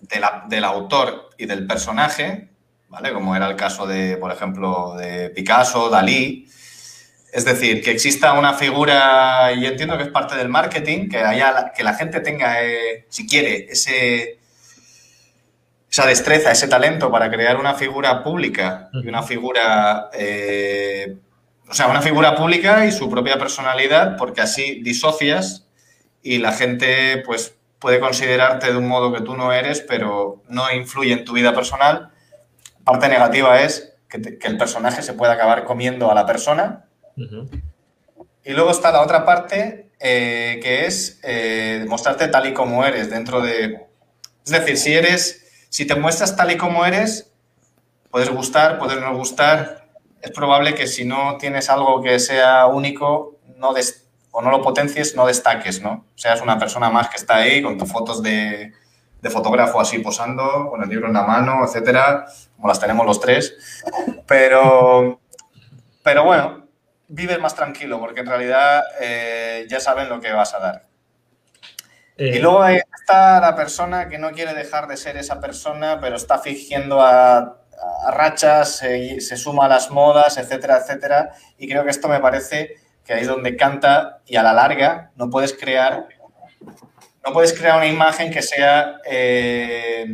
Speaker 2: del autor y del personaje, ¿vale? Como era el caso de, por ejemplo, de Picasso, Dalí. Es decir, que exista una figura, y entiendo que es parte del marketing, que, haya, que la gente tenga, eh, si quiere, ese esa destreza, ese talento para crear una figura pública y una figura, eh, o sea, una figura pública y su propia personalidad, porque así disocias y la gente pues puede considerarte de un modo que tú no eres, pero no influye en tu vida personal. Parte negativa es que, el personaje se pueda acabar comiendo a la persona. Y luego está la otra parte, eh, que es eh, mostrarte tal y como eres dentro de... Es decir, si eres si te muestras tal y como eres, puedes gustar, puedes no gustar. Es probable que si no tienes algo que sea único no o no lo potencies, no destaques, ¿no? Seas una persona más que está ahí con tus fotos de, fotógrafo así posando, con el libro en la mano, etcétera, como las tenemos los tres. Pero, pero bueno, vives más tranquilo porque en realidad eh, ya saben lo que vas a dar. Y eh, luego está la persona que no quiere dejar de ser esa persona, pero está fingiendo a, rachas, se, se, suma a las modas, etcétera, etcétera. Y creo que esto me parece que ahí es donde canta y a la larga no puedes crear, no puedes crear una imagen que sea... Eh,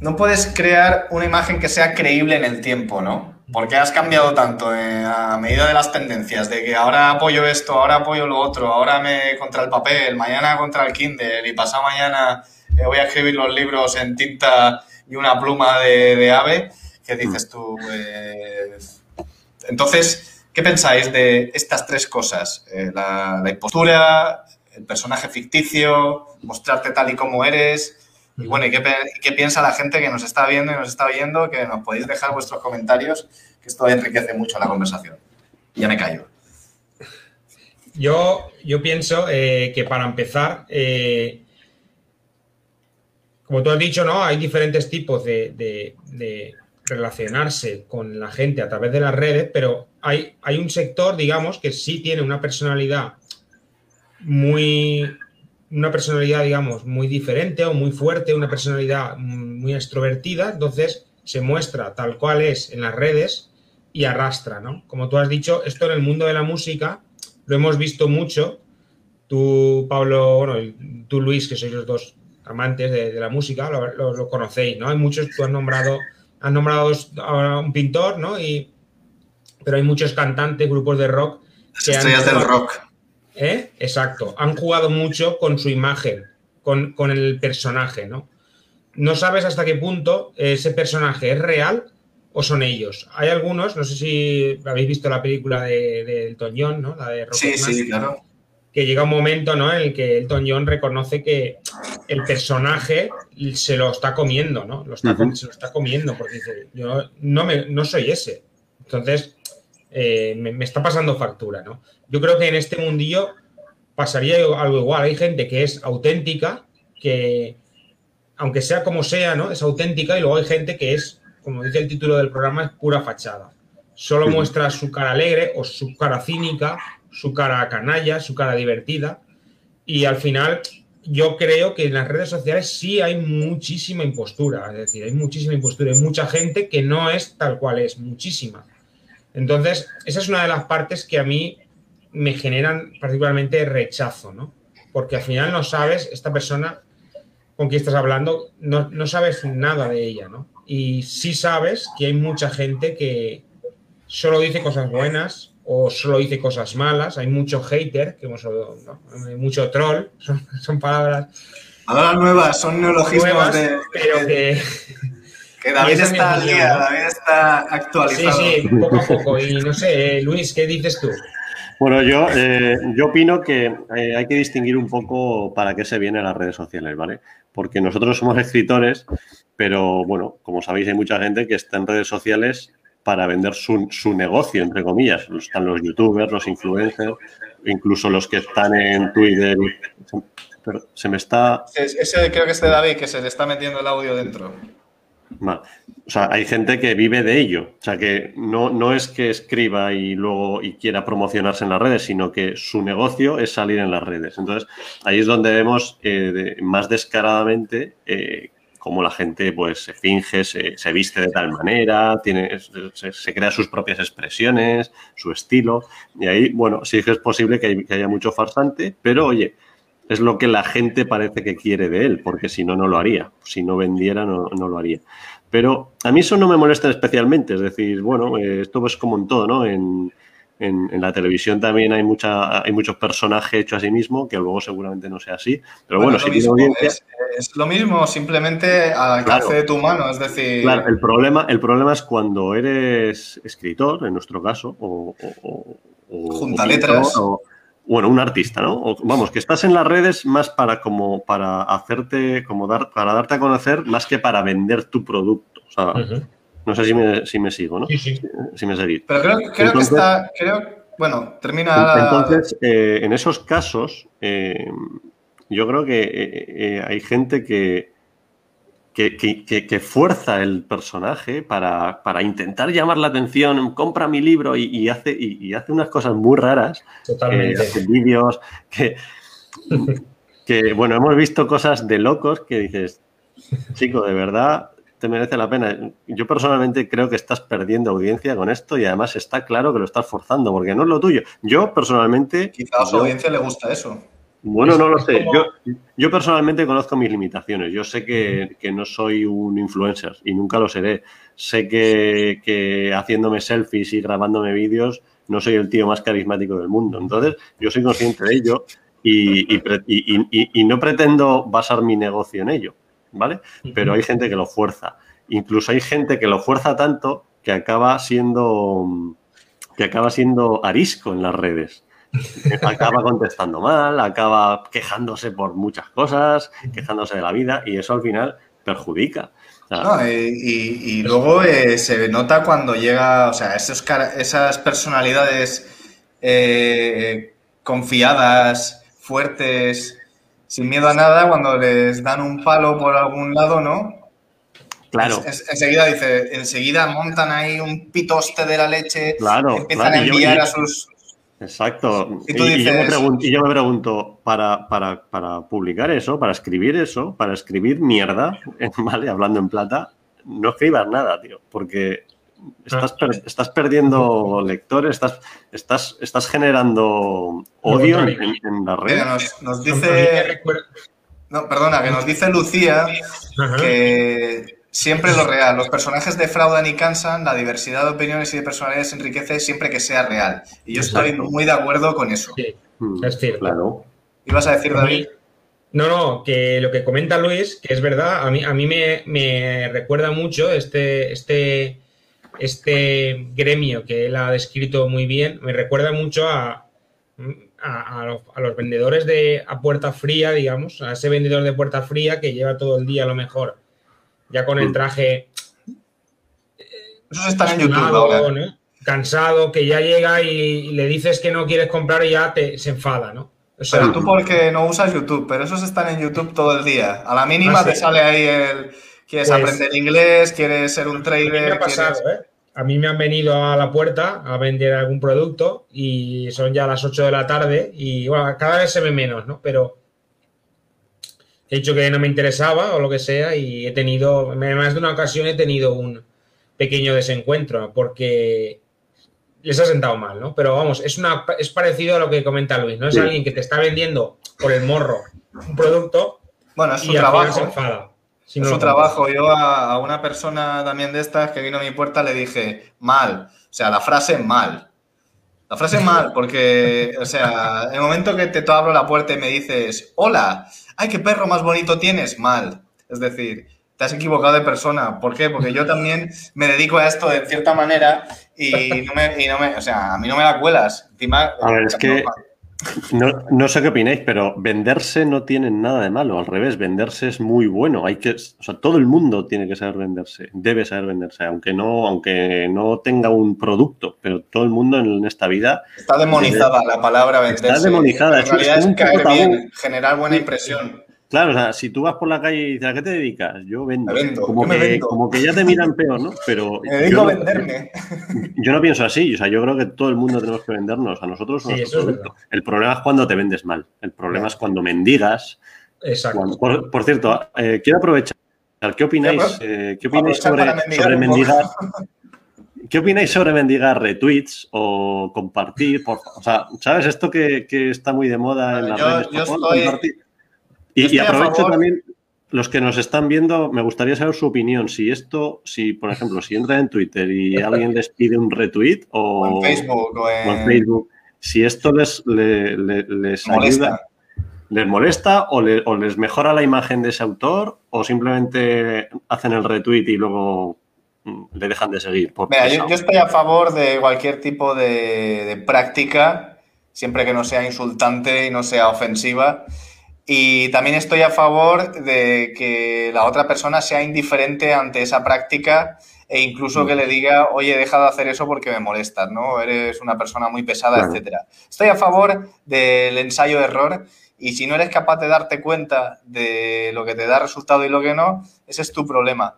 Speaker 2: no puedes crear una imagen que sea creíble en el tiempo, ¿no? ¿Por qué has cambiado tanto eh, a medida de las tendencias? De que ahora apoyo esto, ahora apoyo lo otro, ahora me contra el papel, mañana contra el Kindle y pasado mañana eh, voy a escribir los libros en tinta y una pluma de, ave. ¿Qué dices tú? Eh, entonces, ¿qué pensáis de estas tres cosas? la, impostura, el personaje ficticio, mostrarte tal y como eres. Y bueno, ¿y qué, piensa la gente que nos está viendo y nos está oyendo? Que nos podéis dejar vuestros comentarios, que esto enriquece mucho la conversación. Ya me callo.
Speaker 4: Yo, yo pienso eh, que para empezar, eh, como tú has dicho, ¿no? Hay diferentes tipos de, relacionarse con la gente a través de las redes, pero hay, hay un sector, digamos, que sí tiene una personalidad muy, una personalidad, digamos, muy diferente o muy fuerte, una personalidad muy extrovertida, entonces se muestra tal cual es en las redes y arrastra, ¿no? Como tú has dicho, esto en el mundo de la música lo hemos visto mucho. Tú, Pablo, bueno, tú, Luis, que sois los dos amantes de, la música, lo, conocéis, ¿no? Hay muchos, tú has nombrado, has nombrado a un pintor, ¿no? Y pero hay muchos cantantes, grupos de rock.
Speaker 2: que estrellas del rock.
Speaker 4: ¿Eh? Exacto. Han jugado mucho con su imagen, con, con, el personaje, ¿no? No sabes hasta qué punto ese personaje es real o son ellos. Hay algunos, no sé si habéis visto la película de, de Elton John, ¿no? La de
Speaker 2: sí, sí, claro.
Speaker 4: Que llega un momento, ¿no? En el que Elton John reconoce que el personaje se lo está comiendo, ¿no? Lo está, Se lo está comiendo porque dice, yo no, me, no soy ese. Entonces, eh, me, me, está pasando factura, ¿no? Yo creo que en este mundillo pasaría algo igual. Hay gente que es auténtica, que aunque sea como sea, ¿no? Es auténtica y luego hay gente que es como dice el título del programa, es pura fachada. Solo muestra su cara alegre o su cara cínica, su cara canalla, su cara divertida. Y al final, yo creo que en las redes sociales sí hay muchísima impostura. Es decir, hay muchísima impostura. Hay mucha gente que no es tal cual es, muchísima. Entonces, esa es una de las partes que a mí me generan particularmente rechazo, ¿no? Porque al final no sabes, esta persona con quien estás hablando, no, no sabes nada de ella, ¿no? y sí sabes que hay mucha gente que solo dice cosas buenas o solo dice cosas malas. Hay mucho hater, que hemos hay mucho troll, son, palabras.
Speaker 2: Palabras nuevas, son neologismos de.
Speaker 4: Pero que.
Speaker 2: Que David está al día, David está actualizado.
Speaker 4: Sí, sí, poco a poco. Y no sé, Luis, ¿qué dices tú?
Speaker 3: Bueno, yo, eh, yo opino que eh, hay que distinguir un poco para qué se vienen las redes sociales, ¿vale? Porque nosotros somos escritores pero bueno, como sabéis, hay mucha gente que está en redes sociales para vender su, su negocio, entre comillas. Están los youtubers, los influencers, incluso los que están en Twitter. Pero se me está.
Speaker 2: Ese creo que es de David, que se le está metiendo el audio dentro.
Speaker 3: O sea, hay gente que vive de ello. O sea, que no, no es que escriba y luego y quiera promocionarse en las redes, sino que su negocio es salir en las redes. Entonces, ahí es donde vemos eh, más descaradamente eh, cómo la gente pues se finge, se, viste de tal manera, tiene, se, crea sus propias expresiones, su estilo. Y ahí, bueno, sí que es posible que, haya mucho farsante, pero oye, es lo que la gente parece que quiere de él, porque si no, no lo haría. Si no vendiera, no, no lo haría. Pero a mí eso no me molesta especialmente, es decir, bueno, eh, esto es como en todo, ¿no? En, en, la televisión también hay mucha hay muchos personajes hechos a sí mismo, que luego seguramente no sea así. Pero bueno, si
Speaker 2: mismo, es, lo mismo, simplemente al alcance de tu mano, es decir...
Speaker 3: Claro, el problema, el problema es cuando eres escritor, en nuestro caso, o...
Speaker 2: Junta letras.
Speaker 3: Bueno, un artista, ¿no? vamos, que estás en las redes más para como para hacerte, como dar, para darte a conocer, más que para vender tu producto. O sea, no sé si me, si me sigo, ¿no?
Speaker 4: Sí, sí.
Speaker 3: Si me seguís.
Speaker 2: Pero creo, creo que está. Creo, bueno, termina.
Speaker 3: Entonces, eh, en esos casos, eh, yo creo que eh, hay gente que, que, que, fuerza el personaje para, para, intentar llamar la atención, compra mi libro y, hace, y, hace unas cosas muy raras.
Speaker 4: Totalmente.
Speaker 3: hace vídeos que, que, bueno, hemos visto cosas de locos que dices, chico, de verdad, merece la pena. Yo personalmente creo que estás perdiendo audiencia con esto y además está claro que lo estás forzando porque no es lo tuyo. Yo personalmente...
Speaker 2: Quizá a su audiencia le gusta eso.
Speaker 3: Bueno, no lo sé. Yo, yo personalmente conozco mis limitaciones. Yo sé que, no soy un influencer y nunca lo seré. Sé que, haciéndome selfies y grabándome vídeos no soy el tío más carismático del mundo. Entonces, yo soy consciente de ello y, y no pretendo basar mi negocio en ello. ¿vale? Pero hay gente que lo fuerza. Incluso hay gente que lo fuerza tanto que acaba siendo que acaba siendo arisco en las redes. Acaba contestando mal, acaba quejándose por muchas cosas, quejándose de la vida y eso al final perjudica.
Speaker 2: y, luego eh, se nota cuando llega, o sea, esas personalidades eh, confiadas, fuertes, sin miedo a nada, cuando les dan un palo por algún lado, ¿no?
Speaker 3: Claro.
Speaker 2: enseguida dice, enseguida montan ahí un pitoste de la leche,
Speaker 3: claro,
Speaker 2: empiezan a enviar a sus.
Speaker 3: Exacto. Y, yo me pregunto, para, para, para, publicar eso, para escribir eso, para escribir mierda, ¿vale? Hablando en plata, no escribas nada, tío, porque Estás, estás perdiendo lectores, estás, estás, estás generando odio en, la red.
Speaker 2: Nos, dice. No, perdona, que nos dice Lucía que Siempre lo real. Los personajes defraudan y cansan, la diversidad de opiniones y de personalidades enriquece siempre que sea real. Y yo estoy muy de acuerdo con eso. Sí,
Speaker 4: mm, es cierto. Claro.
Speaker 2: ¿Ibas a decir, David?
Speaker 4: No, no, que lo que comenta Luis, que es verdad, a mí, a mí me, recuerda mucho este, este, este gremio que él ha descrito muy bien, me recuerda mucho a, a, los, a, los, vendedores de a puerta fría, digamos, a ese vendedor de puerta fría que lleva todo el día a lo mejor ya con el traje.
Speaker 2: Eso está en YouTube
Speaker 4: Cansado, que ya llega y, le dices que no quieres comprar y ya te, se enfada, ¿no?
Speaker 2: O sea, pero tú porque no usas YouTube, pero esos están en YouTube todo el día. A la mínima ah, te sale ahí el. Quieres pues aprender inglés, quieres ser un trader.
Speaker 4: A mí, ¿eh? a mí me han venido a la puerta a vender algún producto y son ya las 8 de la tarde y bueno, cada vez se ve menos, ¿no? Pero he dicho que no me interesaba o lo que sea y he tenido, en más de una ocasión he tenido un pequeño desencuentro porque les ha sentado mal, ¿no? Pero vamos, es, una, es parecido a lo que comenta Luis, ¿no? Es alguien que te está vendiendo por el morro un producto
Speaker 2: bueno, es su trabajo. es su trabajo. Yo a, una persona también de estas que vino a mi puerta le dije, mal, o sea, la frase mal. La frase mal, porque, o sea, el momento que te abro la puerta y me dices, hola, ay, qué perro más bonito tienes, mal. Es decir, te has equivocado de persona. ¿Por qué? Porque yo también me dedico a esto de cierta manera y no me, y no me o sea, a mí no me la cuelas. Encima,
Speaker 3: a ver, es que no, no, sé qué opináis, pero venderse no tiene nada de malo. Al revés, venderse es muy bueno. Hay que, o sea, todo el mundo tiene que saber venderse, debe saber venderse, aunque no, aunque no tenga un producto, pero todo el mundo en esta vida.
Speaker 2: Está demonizada la palabra venderse.
Speaker 3: Está demonizada.
Speaker 2: En realidad es, caer bien, generar buena impresión.
Speaker 3: Claro, o sea, si tú vas por la calle y dices, ¿a qué te dedicas? Yo vendo. como, que, como que ya te miran peor, ¿no? Pero
Speaker 2: me dedico a venderme.
Speaker 3: yo no pienso así. O sea, yo creo que todo el mundo tenemos que vendernos a nosotros. el problema es cuando te vendes mal. El problema es cuando mendigas.
Speaker 4: Exacto.
Speaker 3: por, cierto, eh, quiero aprovechar. ¿Qué opináis, eh, ¿qué opináis sobre, sobre mendigar? ¿Qué opináis sobre mendigar retweets o compartir? o sea, ¿sabes esto que, que está muy de moda en las redes?
Speaker 2: Yo estoy,
Speaker 3: y, aprovecho también, los que nos están viendo, me gustaría saber su opinión. Si esto, si por ejemplo, si entra en Twitter y alguien les pide un retweet
Speaker 2: o, en Facebook, o
Speaker 3: en... Facebook, si esto les, les, ayuda, les molesta o, les mejora la imagen de ese autor o simplemente hacen el retweet y luego mm, le dejan de seguir.
Speaker 2: Mira, yo, estoy a favor de cualquier tipo de, de práctica, siempre que no sea insultante y no sea ofensiva. Y también estoy a favor de que la otra persona sea indiferente ante esa práctica e incluso que le diga, oye, deja de hacer eso porque me molestas, ¿no? Eres una persona muy pesada, etcétera. Estoy a favor del ensayo-error y si no eres capaz de darte cuenta de lo que te da resultado y lo que no, ese es tu problema.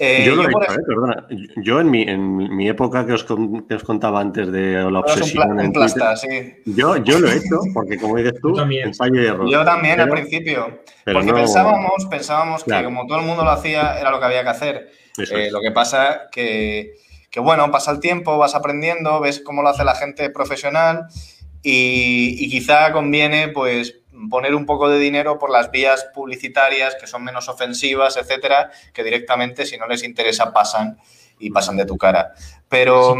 Speaker 3: Eh, yo, lo he hecho, eh, perdona. Yo en mi, en mi época que os, que os contaba antes de la obsesión.
Speaker 2: en plasta, sí.
Speaker 3: yo, yo lo he hecho, porque como dices tú, ensayo y error.
Speaker 2: Yo también al principio. porque pensábamos, pensábamos que como todo el mundo lo hacía, era lo que había que hacer. Eh, lo que pasa que, que, bueno, pasa el tiempo, vas aprendiendo, ves cómo lo hace la gente profesional y, y quizá conviene, pues, poner un poco de dinero por las vías publicitarias que son menos ofensivas, etcétera, que directamente si no les interesa pasan y pasan de tu cara. Pero...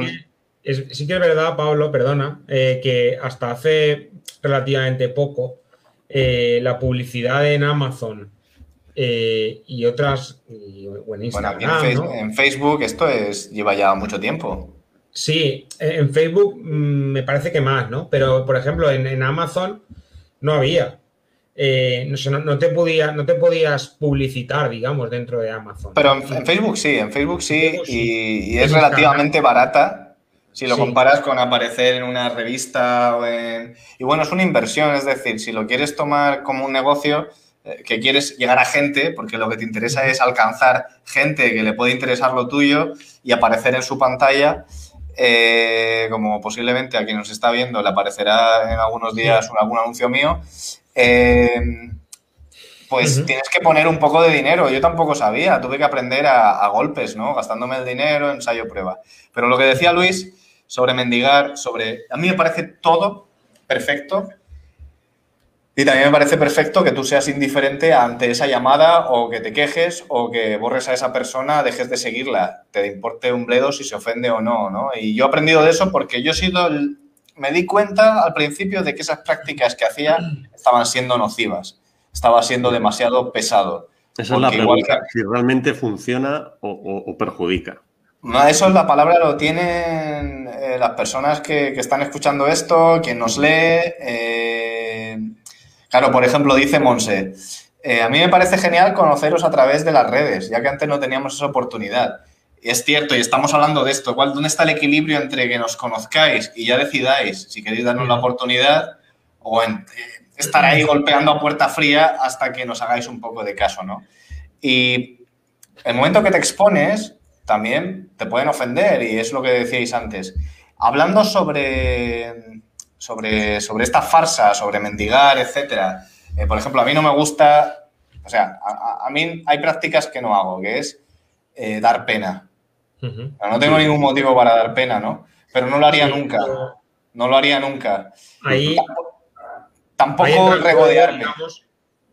Speaker 4: Sí que es, verdad, Pablo, perdona, eh, que hasta hace relativamente poco eh, la publicidad en Amazon eh, y otras, o en Instagram,
Speaker 2: en, Facebook esto es, lleva ya mucho tiempo.
Speaker 4: Sí, en Facebook mm, me parece que más, ¿no? Pero, por ejemplo, en Amazon no había. Eh, no, te podía, no te podías publicitar, digamos, dentro de Amazon.
Speaker 2: Pero en, Facebook sí, en Facebook sí, y, es relativamente barata si lo comparas con aparecer en una revista o en... Y bueno, es una inversión, es decir, si lo quieres tomar como un negocio, eh, que quieres llegar a gente, porque lo que te interesa es alcanzar gente que le puede interesar lo tuyo y aparecer en su pantalla, eh, como posiblemente a quien nos está viendo le aparecerá en algunos días algún anuncio mío, eh, pues tienes que poner un poco de dinero. Yo tampoco sabía, tuve que aprender a, golpes, ¿no? Gastándome el dinero, ensayo, prueba. Pero lo que decía Luis sobre mendigar, sobre... A mí me parece todo perfecto. Y también me parece perfecto que tú seas indiferente ante esa llamada o que te quejes o que borres a esa persona, dejes de seguirla. Te importe un bledo si se ofende o no, ¿no? Y yo he aprendido de eso porque yo he sido me di cuenta al principio de que esas prácticas que hacía estaban siendo nocivas, estaba siendo demasiado pesado.
Speaker 3: Esa es la pregunta, si realmente funciona o, perjudica.
Speaker 2: Eso es la palabra, lo tienen eh, las personas que, están escuchando esto, quien nos lee. Eh, claro, por ejemplo, dice Monse, eh, a mí me parece genial conoceros a través de las redes, ya que antes no teníamos esa oportunidad. Y es cierto, y estamos hablando de esto. ¿Dónde está el equilibrio entre que nos conozcáis y ya decidáis si queréis darnos la oportunidad o en, estar ahí golpeando a puerta fría hasta que nos hagáis un poco de caso, ¿no? Y el momento que te expones también te pueden ofender y es lo que decíais antes. Hablando sobre, sobre, sobre esta farsa, sobre mendigar, etcétera. Eh, por ejemplo, a mí no me gusta, o sea, a, mí hay prácticas que no hago, que es eh, dar pena. No tengo ningún motivo para dar pena, ¿no? Pero no lo haría nunca. No lo haría nunca.
Speaker 4: Ahí,
Speaker 2: Tampoco regodearme.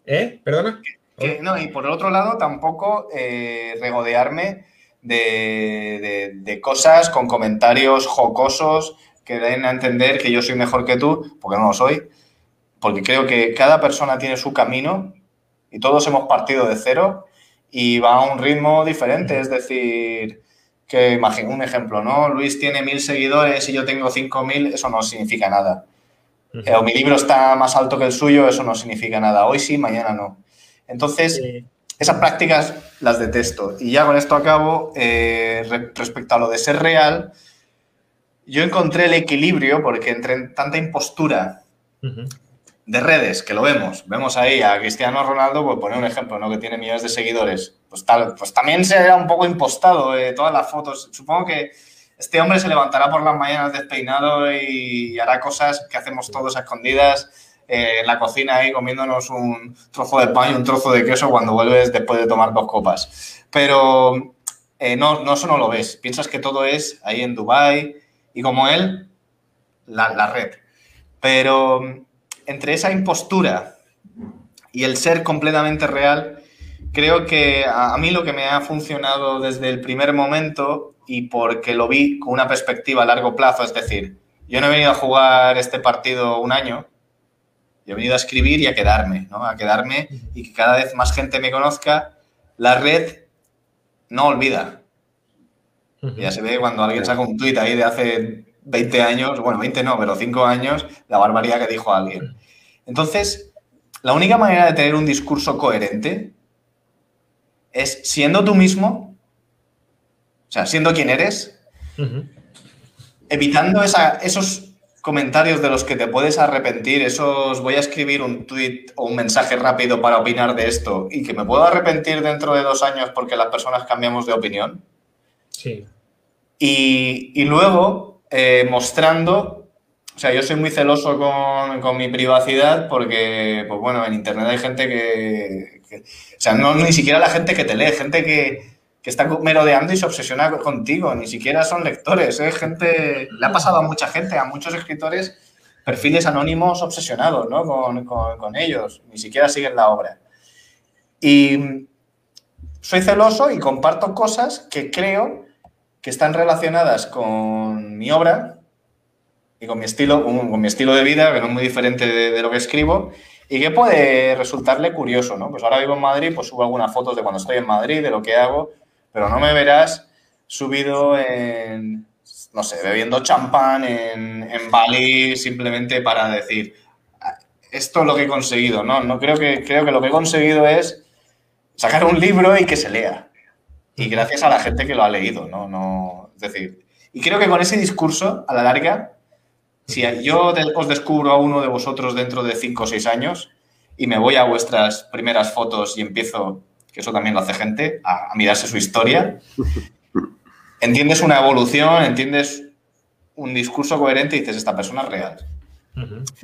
Speaker 4: ¿Eh? ¿Perdona?
Speaker 2: no, y por el otro lado, tampoco eh, regodearme de, cosas con comentarios jocosos que den a entender que yo soy mejor que tú, porque no lo soy. Porque creo que cada persona tiene su camino y todos hemos partido de cero y va a un ritmo diferente. Es decir, que imagino un ejemplo, ¿no? Luis tiene mil seguidores y yo tengo cinco mil, eso no significa nada. Eh, o mi libro está más alto que el suyo, eso no significa nada. Hoy sí, mañana no. Entonces, esas prácticas las detesto. Y ya con esto acabo, eh, respecto a lo de ser real, yo encontré el equilibrio porque entre tanta impostura de redes, que lo vemos, vemos ahí a Cristiano Ronaldo, por poner un ejemplo, ¿no? que tiene millones de seguidores, pues, tal, pues también se un poco impostado eh, todas las fotos. Supongo que este hombre se levantará por las mañanas despeinado y hará cosas que hacemos todos a escondidas eh, en la cocina ahí comiéndonos un trozo de pan y un trozo de queso cuando vuelves después de tomar dos copas. Pero eh, no, no, eso no lo ves. Piensas que todo es ahí en Dubai y como él, la, la red. Pero entre esa impostura y el ser completamente real, creo que a, mí lo que me ha funcionado desde el primer momento y porque lo vi con una perspectiva a largo plazo, es decir, yo no he venido a jugar este partido un año, yo he venido a escribir y a quedarme, ¿no? A quedarme y que cada vez más gente me conozca. La red no olvida. Ya se ve cuando alguien saca un tuit ahí de hace 20 años, bueno, 20 no, pero 5 años, la barbaridad que dijo alguien. Entonces, la única manera de tener un discurso coherente es siendo tú mismo, o sea, siendo quien eres, evitando esos comentarios de los que te puedes arrepentir, esos voy a escribir un tweet o un mensaje rápido para opinar de esto y que me puedo arrepentir dentro de dos años porque las personas cambiamos de opinión.
Speaker 4: Sí.
Speaker 2: Y, luego eh, mostrando, o sea, yo soy muy celoso con, con, mi privacidad porque, pues bueno, en Internet hay gente que, o sea, no ni siquiera la gente que te lee, gente que, que está merodeando y se obsesiona contigo, ni siquiera son lectores, ¿eh? gente, le ha pasado a mucha gente, a muchos escritores, perfiles anónimos obsesionados ¿no? con, con, ellos, ni siquiera siguen la obra. Y soy celoso y comparto cosas que creo que están relacionadas con mi obra y con mi estilo, con mi estilo de vida, que no es muy diferente de, lo que escribo, y que puede resultarle curioso, ¿no? Pues ahora vivo en Madrid, pues subo algunas fotos de cuando estoy en Madrid, de lo que hago, pero no me verás subido en, no sé, bebiendo champán en, en Bali simplemente para decir, ah, esto es lo que he conseguido, ¿no? no creo, que, creo que lo que he conseguido es sacar un libro y que se lea. Y gracias a la gente que lo ha leído, ¿no? no es decir, y creo que con ese discurso, a la larga, si yo os descubro a uno de vosotros dentro de cinco o seis años y me voy a vuestras primeras fotos y empiezo, que eso también lo hace gente, a, mirarse su historia, entiendes una evolución, entiendes un discurso coherente y dices, esta persona es real.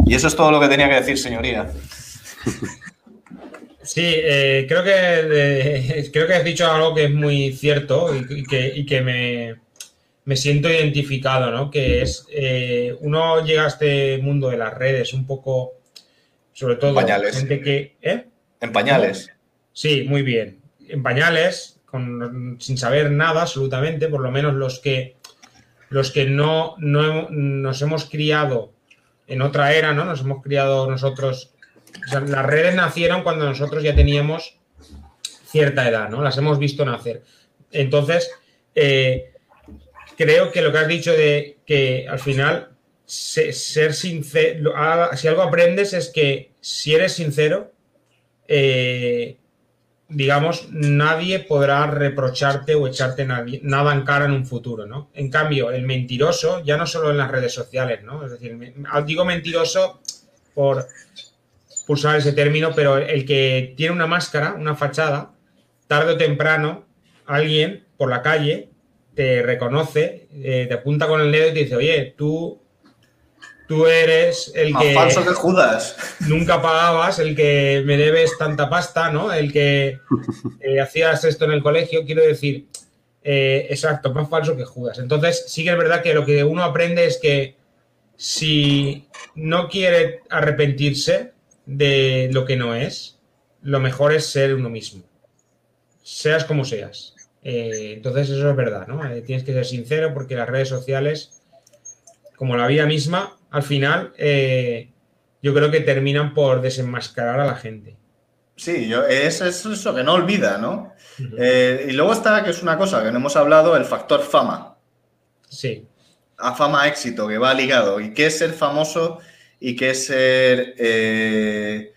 Speaker 2: Y eso es todo lo que tenía que decir, señoría.
Speaker 4: Sí, eh, creo, que, creo que has dicho algo que es muy cierto y que me, me siento identificado, ¿no? Que es, eh, uno llega a este mundo de las redes un poco Sobre todo
Speaker 2: pañales.
Speaker 4: gente que. ¿eh?
Speaker 2: En pañales.
Speaker 4: Sí, muy bien. En pañales, sin saber nada absolutamente, por lo menos los que los que no, no nos hemos criado en otra era, ¿no? Nos hemos criado nosotros. Las redes nacieron cuando nosotros ya teníamos cierta edad, ¿no? Las hemos visto nacer. Entonces, eh, creo que lo que has dicho de que al final ser sincero, si algo aprendes es que si eres sincero, eh, digamos, nadie podrá reprocharte o echarte nada en cara en un futuro, ¿no? En cambio, el mentiroso, ya no solo en las redes sociales, ¿no? Es decir, digo mentiroso por usar ese término, pero el que tiene una máscara, una fachada, tarde o temprano, alguien por la calle te reconoce, eh, te apunta con el dedo y te dice, oye, tú Tú eres el
Speaker 2: Más
Speaker 4: que.
Speaker 2: falso que Judas.
Speaker 4: Nunca pagabas, el que me debes tanta pasta, ¿no? El que eh, hacías esto en el colegio. Quiero decir, eh, exacto, más falso que Judas. Entonces, sí que es verdad que lo que uno aprende es que si no quiere arrepentirse de lo que no es, lo mejor es ser uno mismo. Seas como seas. Eh, entonces, eso es verdad, ¿no? tienes que ser sincero porque las redes sociales, como la vida misma, al final eh, yo creo que terminan por desenmascarar a la gente.
Speaker 2: Sí, yo, es, eso que no olvida, ¿no? Eh, y luego está, que es una cosa que no hemos hablado, el factor fama.
Speaker 4: Sí.
Speaker 2: A fama éxito, que va ligado. ¿Y qué es ser famoso? ¿Y qué es ser... Eh,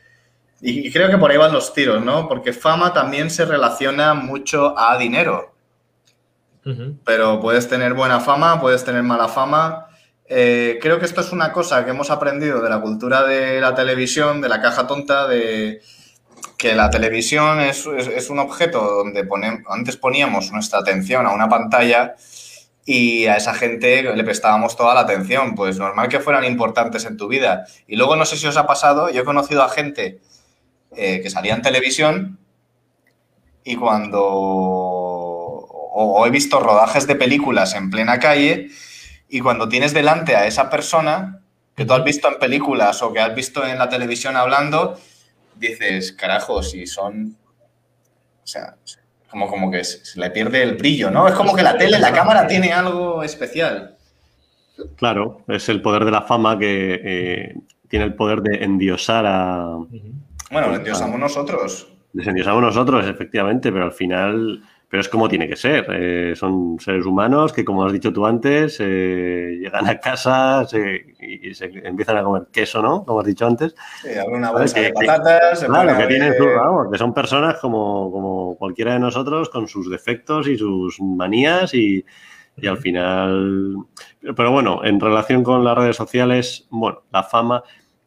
Speaker 2: y creo que por ahí van los tiros, ¿no? Porque fama también se relaciona mucho a dinero. Pero puedes tener buena fama, puedes tener mala fama. Eh, creo que esto es una cosa que hemos aprendido de la cultura de la televisión, de la caja tonta, de que la televisión es, un objeto donde antes poníamos nuestra atención a una pantalla y a esa gente le prestábamos toda la atención, pues normal que fueran importantes en tu vida. Y luego no sé si os ha pasado, yo he conocido a gente eh, que salía en televisión y cuando... o he visto rodajes de películas en plena calle y cuando tienes delante a esa persona que tú has visto en películas o que has visto en la televisión hablando, dices, carajo, si son... O sea, como, como que se le pierde el brillo, ¿no? Es como que la tele, la cámara tiene algo especial.
Speaker 3: Claro, es el poder de la fama que eh, tiene el poder de endiosar a...
Speaker 2: Bueno, endiosamos nosotros.
Speaker 3: Desendiosamos nosotros, efectivamente, pero al final pero es como tiene que ser. Eh, son seres humanos que, como has dicho tú antes, eh, llegan a casa y se empiezan a comer queso, ¿no? Como has dicho antes.
Speaker 2: Sí, abren una bolsa de patatas.
Speaker 3: claro, que, tienen vamos, que son personas como, como cualquiera de nosotros con sus defectos y sus manías y, y al final... Pero bueno, en relación con las redes sociales, bueno, la fama...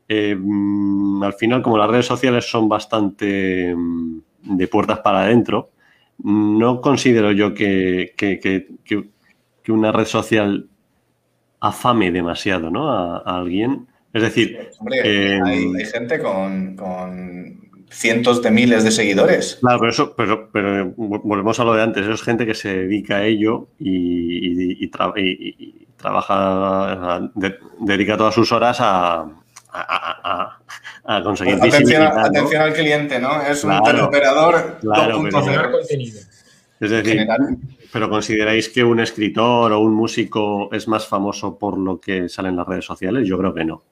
Speaker 3: Eh, mm, al final, como las redes sociales son bastante mm, de puertas para adentro, no considero yo que, una red social afame demasiado ¿no? a, alguien. Es decir,
Speaker 2: hay, gente con, cientos de miles de seguidores.
Speaker 3: Claro, pero eso, pero, pero volvemos a lo de antes, eso es gente que se dedica a ello y, trabaja, dedica todas sus horas a, a, conseguir
Speaker 2: pues atención, atención, al cliente, ¿no? Es un teleoperador
Speaker 3: claro, Es decir, pero ¿consideráis que un escritor o un músico es más famoso por lo que sale en las redes sociales? Yo creo que no.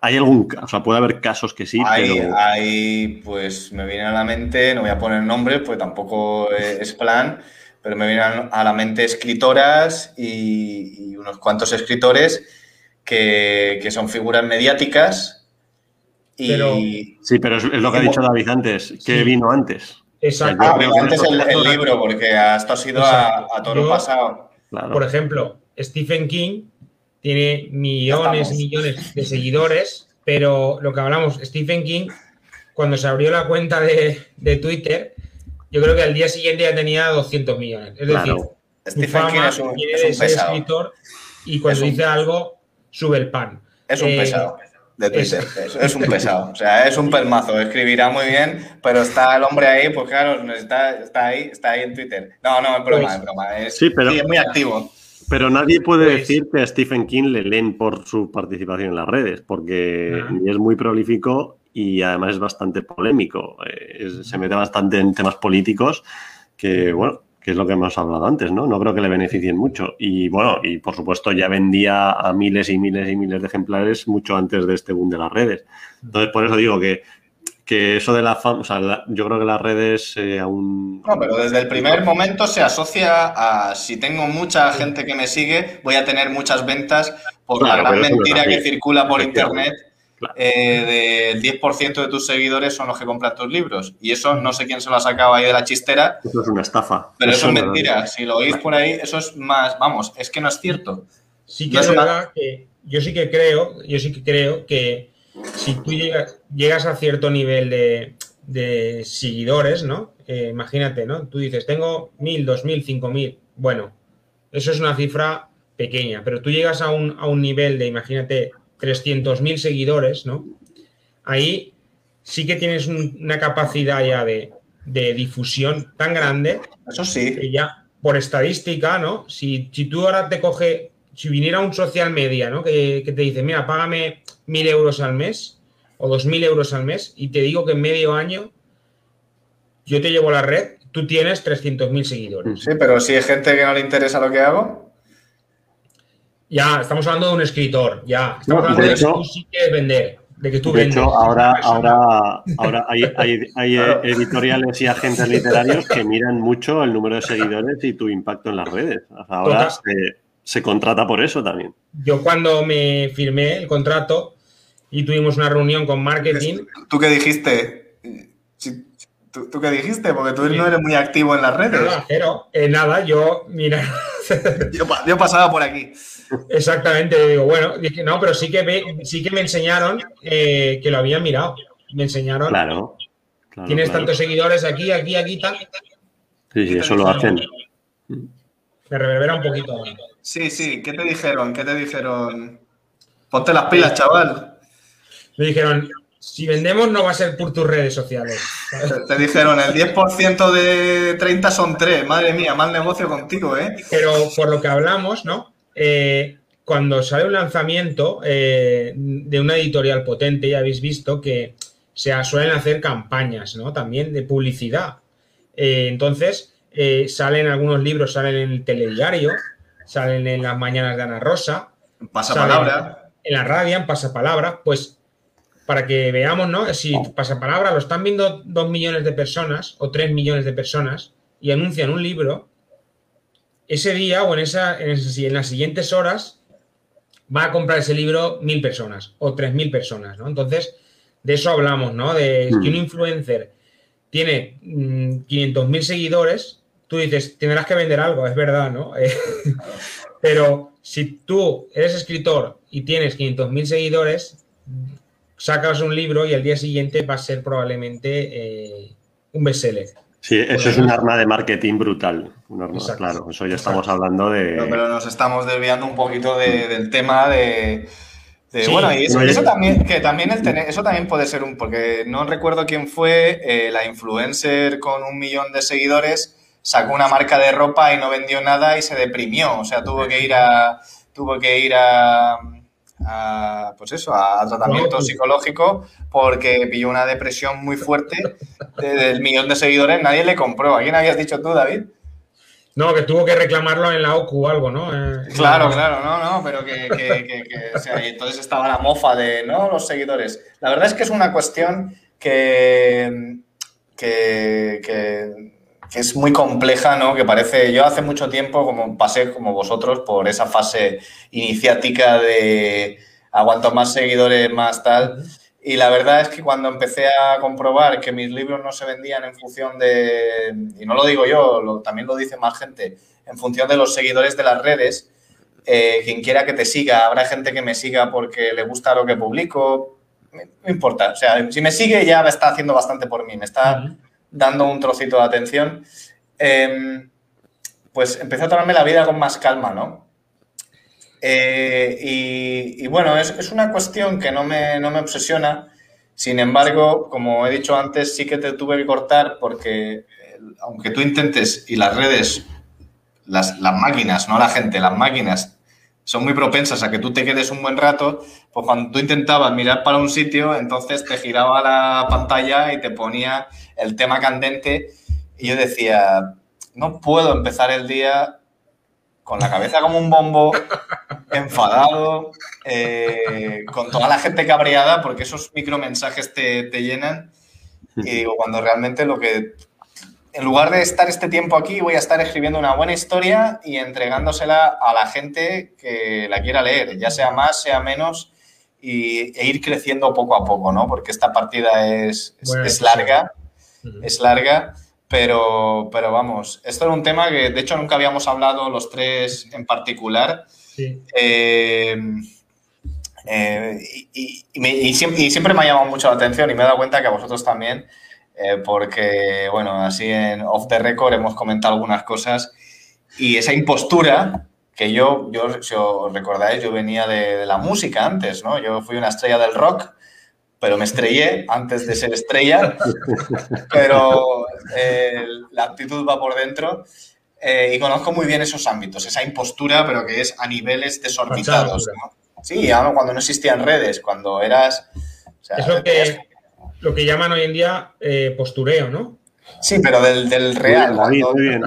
Speaker 3: Hay algún, o sea, puede haber casos que sí,
Speaker 2: hay, Hay, pues me viene a la mente, no voy a poner nombres, pues tampoco es plan, pero me vienen a la mente escritoras y unos cuantos escritores que, son figuras mediáticas. Y...
Speaker 3: sí, pero es, lo que ha dicho David antes, que vino antes.
Speaker 2: Exacto. Ah, antes el, libro, porque esto ha sido a, todo lo pasado.
Speaker 4: Por ejemplo, Stephen King tiene millones y millones de seguidores, pero lo que hablamos, Stephen King, cuando se abrió la cuenta de, Twitter, yo creo que al día siguiente ya tenía 200 millones. Es decir, Stephen King es un, escritor y cuando dice algo sube el pan.
Speaker 2: Es un eh, pesado de Twitter. Es, un pesado. O sea, es un pelmazo. Escribirá muy bien, pero está el hombre ahí, pues claro, está, está ahí, está ahí en Twitter. No, no, es broma, pues es broma. Es, sí, pero, es muy activo.
Speaker 3: Pero nadie puede pues decir que a Stephen King le leen por su participación en las redes, porque es muy prolífico y además es bastante polémico. Eh, se mete bastante en temas políticos que, bueno, que es lo que hemos hablado antes, ¿no? No creo que le beneficien mucho. Y bueno, y por supuesto ya vendía a miles y miles y miles de ejemplares mucho antes de este boom de las redes. Entonces, por eso digo que que eso de la fama, o sea, yo creo que las redes eh, aún...
Speaker 2: No, pero desde el primer momento se asocia a si tengo mucha gente que me sigue, voy a tener muchas ventas por la gran mentira que circula por internet. Eh, del 10% de tus seguidores son los que compran tus libros. Y eso no sé quién se lo ha sacado ahí de la chistera.
Speaker 3: Eso es una estafa.
Speaker 2: Pero eso, es mentira. Si lo oís por ahí, eso es más, vamos, es que no es cierto.
Speaker 4: Sí que es verdad que yo sí que creo, yo sí que creo que si tú llegas, a cierto nivel de, seguidores, ¿no? Eh, imagínate, ¿no? Tú dices, tengo mil, dos mil, cinco mil. Bueno, eso es una cifra pequeña, pero tú llegas a un, a un nivel de, imagínate, 300.000 seguidores, ¿no? Ahí sí que tienes una capacidad ya de, difusión tan grande.
Speaker 2: Eso sí.
Speaker 4: Que ya, por estadística, ¿no? Si, si tú ahora te coge, si viniera un social media, ¿no? Que, que te dice, mira, págame mil euros al mes o dos mil euros al mes y te digo que en medio año yo te llevo a la red, tú tienes 300.000 seguidores.
Speaker 2: Sí, pero si hay gente que no le interesa lo que hago.
Speaker 4: Ya, estamos hablando de un escritor, ya. Estamos hablando de, que tú sí quieres vender. De que tú
Speaker 3: de hecho, ahora, ahora, ahora hay, hay, editoriales y agentes literarios que miran mucho el número de seguidores y tu impacto en las redes. Ahora se, se contrata por eso también.
Speaker 4: Yo cuando me firmé el contrato, y tuvimos una reunión con marketing.
Speaker 2: ¿Tú qué dijiste? ¿Tú, qué dijiste? Porque tú no eres muy activo en las redes.
Speaker 4: Pero eh, nada, yo, mira.
Speaker 2: yo, pasaba por aquí.
Speaker 4: Exactamente, digo, bueno, dije, no, pero sí que, sí que me enseñaron eh, que lo habían mirado. Me enseñaron.
Speaker 3: Claro.
Speaker 4: tienes tantos seguidores aquí, aquí, aquí, tal.
Speaker 3: Sí, sí, eso lo hacen.
Speaker 4: Me reverbera un poquito.
Speaker 2: Sí, sí, ¿qué te dijeron? ¿Qué te dijeron? Ponte las pilas, chaval.
Speaker 4: Me dijeron, si vendemos no va a ser por tus redes sociales.
Speaker 2: Te dijeron, el 10% de 30 son 3. Madre mía, mal negocio contigo, ¿eh?
Speaker 4: Pero por lo que hablamos, ¿no? Eh, cuando sale un lanzamiento eh, de una editorial potente, ya habéis visto que se suelen hacer campañas, ¿no? También de publicidad. Eh, entonces, salen algunos libros, salen en el telediario, salen en las mañanas de Ana Rosa.
Speaker 2: Pasapalabra.
Speaker 4: En la radio, en pasapalabra. Pues para que veamos, ¿no? Si pasapalabra lo están viendo dos millones de personas o tres millones de personas y anuncian un libro, ese día o en, esa, en, las siguientes horas va a comprar ese libro mil personas o tres mil personas, ¿no? Entonces, de eso hablamos, ¿no? De que un hmm. influencer tiene 500 mm, mil seguidores, tú dices, tendrás que vender algo, es verdad, ¿no? pero si tú eres escritor y tienes 500 mil seguidores, sacas un libro y el día siguiente va a ser probablemente eh, un bestseller.
Speaker 3: Sí, eso es un arma de marketing brutal. Claro, eso ya estamos hablando de.
Speaker 2: pero nos estamos desviando un poquito del tema de. bueno, y eso, también, que también el tener, eso también puede ser un, porque no recuerdo quién fue eh, la influencer con un millón de seguidores, sacó una marca de ropa y no vendió nada y se deprimió. O sea, tuvo que ir a, tuvo que ir a, a, pues eso, a tratamiento psicológico porque pilló una depresión muy fuerte del millón de seguidores, nadie le compró. ¿A quién habías dicho tú, David?
Speaker 4: No, que tuvo que reclamarlo en la OCU o algo, ¿no? Eh,
Speaker 2: claro, claro, no, no, pero que, entonces estaba la mofa de, ¿no? Los seguidores. La verdad es que es una cuestión que, que, que que es muy compleja, ¿no? Que parece, yo hace mucho tiempo como pasé como vosotros por esa fase iniciática de aguanto más seguidores, más tal. Y la verdad es que cuando empecé a comprobar que mis libros no se vendían en función de, y no lo digo yo, también lo dice más gente, en función de los seguidores de las redes, eh, quien quiera que te siga, habrá gente que me siga porque le gusta lo que publico, no importa. O sea, si me sigue ya me está haciendo bastante por mí, me está dando un trocito de atención, em, pues empecé a tomarme la vida con más calma, ¿no? Eh, y, bueno, es, una cuestión que no me, no me, obsesiona. Sin embargo, como he dicho antes, sí que te tuve que cortar porque aunque tú intentes y las redes, las, las máquinas, no la gente, las máquinas son muy propensas a que tú te quedes un buen rato, pues cuando tú intentabas mirar para un sitio, entonces te giraba la pantalla y te ponía el tema candente y yo decía, no puedo empezar el día con la cabeza como un bombo, enfadado, eh, con toda la gente cabreada, porque esos micromensajes te, te llenan. Y digo, cuando realmente lo que en lugar de estar este tiempo aquí, voy a estar escribiendo una buena historia y entregándosela a la gente que la quiera leer, ya sea más, sea menos, y, e ir creciendo poco a poco, ¿no? Porque esta partida es, es, larga, es larga, pero, pero vamos, esto era un tema que de hecho nunca habíamos hablado los tres en particular. Eh, eh, y, siempre, y siempre me ha llamado mucho la atención y me he dado cuenta que a vosotros también eh, porque, bueno, así en off the record hemos comentado algunas cosas y esa impostura que yo, yo si os recordáis, yo venía de, la música antes, ¿no? Yo fui una estrella del rock, pero me estrellé antes de ser estrella, pero eh, la actitud va por dentro. Eh, y conozco muy bien esos ámbitos, esa impostura, pero que es a niveles desorbitados. ¿no? Sí, cuando no existían redes, cuando eras...
Speaker 4: es lo que, lo que llaman hoy en día eh, postureo, ¿no?
Speaker 2: Sí, pero del, real.
Speaker 3: Muy bien,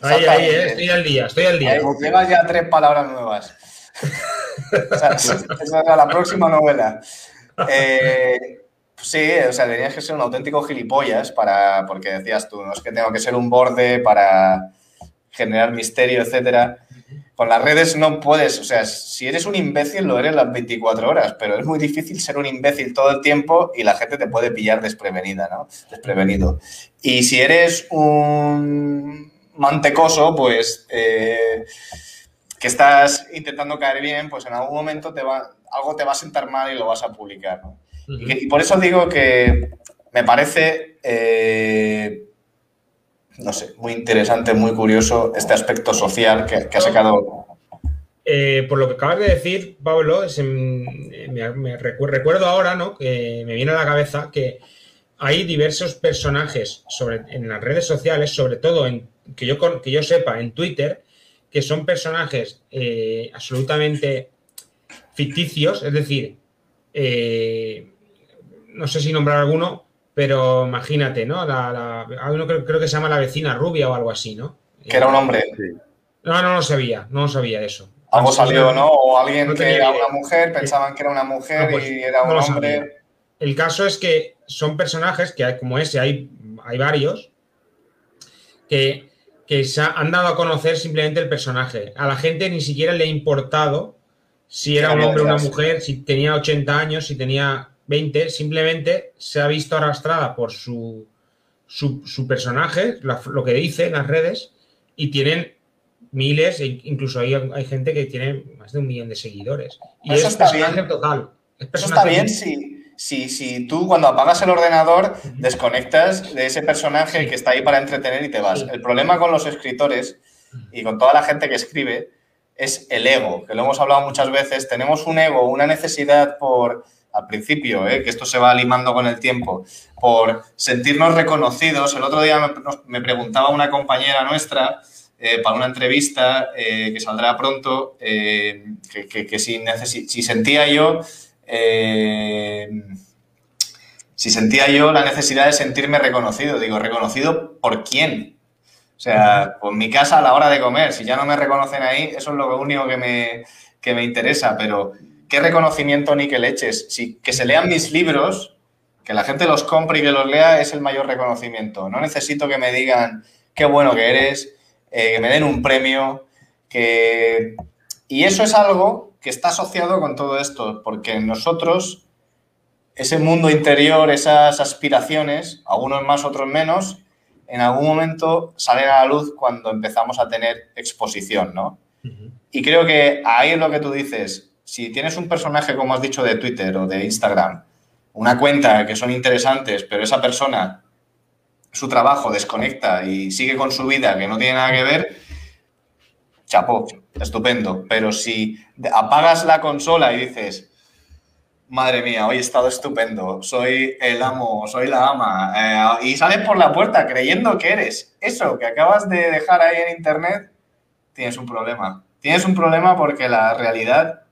Speaker 4: ahí, ahí, eh, estoy al día, estoy al día.
Speaker 2: llevas ya tres palabras nuevas. esa era la próxima novela. Eh, sí, o sea, tenías que ser un auténtico gilipollas para, porque decías tú, no es que tengo que ser un borde para generar misterio, etcétera. Con las redes no puedes, o sea, si eres un imbécil lo eres las 24 horas, pero es muy difícil ser un imbécil todo el tiempo y la gente te puede pillar desprevenida, ¿no? Desprevenido. Y si eres un mantecoso, pues eh, que estás intentando caer bien, pues en algún momento te va, algo te va a sentar mal y lo vas a publicar, ¿no? y, por eso digo que me parece eh, no sé, muy interesante, muy curioso este aspecto social que, ha sacado.
Speaker 4: Eh, por lo que acabas de decir, Pablo, me, recuerdo ahora, ¿no? Que me viene a la cabeza que hay diversos personajes sobre, en las redes sociales, sobre todo en, que, yo, que yo sepa, en Twitter, que son personajes eh, absolutamente ficticios, es decir, eh, no sé si nombrar alguno, pero imagínate, ¿no? La, uno creo, que se llama la vecina rubia o algo así, ¿no?
Speaker 2: Que era un hombre.
Speaker 4: No, no lo sabía, no lo sabía eso.
Speaker 2: Algo salió, ¿no? O alguien que era una mujer, pensaban que era una mujer pues, y era un hombre.
Speaker 4: El caso es que son personajes, que hay, como ese hay, hay varios, que, se han dado a conocer simplemente el personaje. A la gente ni siquiera le ha importado si era un hombre o una mujer, si tenía 80 años, si tenía 20 simplemente se ha visto arrastrada por su, su, personaje, lo que dice en las redes, y tienen miles, e incluso hay, hay gente que tiene más de un millón de seguidores. Y
Speaker 2: eso es está bien.
Speaker 4: total.
Speaker 2: eso está bien si, si, si, tú cuando apagas el ordenador desconectas de ese personaje que está ahí para entretener y te vas. El problema con los escritores y con toda la gente que escribe es el ego, que lo hemos hablado muchas veces. Tenemos un ego, una necesidad por al principio, ¿eh? que esto se va limando con el tiempo, por sentirnos reconocidos. El otro día me, preguntaba una compañera nuestra eh, para una entrevista eh, que saldrá pronto, que, si, si, sentía yo... si sentía yo la necesidad de sentirme reconocido, digo, ¿reconocido por quién? O sea, por mi casa a la hora de comer, si ya no me reconocen ahí, eso es lo único que me, que me interesa, pero qué reconocimiento ni que leches. Si, que se lean mis libros, que la gente los compre y que los lea es el mayor reconocimiento. No necesito que me digan qué bueno que eres, eh, que me den un premio, que... Y eso es algo que está asociado con todo esto, porque nosotros, ese mundo interior, esas aspiraciones, algunos más, otros menos, en algún momento salen a la luz cuando empezamos a tener exposición, ¿no? Y creo que ahí es lo que tú dices, si tienes un personaje, como has dicho, de Twitter o de Instagram, una cuenta que son interesantes, pero esa persona, su trabajo desconecta y sigue con su vida que no tiene nada que ver, chapó, estupendo. Pero si apagas la consola y dices, madre mía, hoy he estado estupendo, soy el amo, soy la ama, eh, y sales por la puerta creyendo que eres eso que acabas de dejar ahí en internet, tienes un problema tienes un problema porque la realidad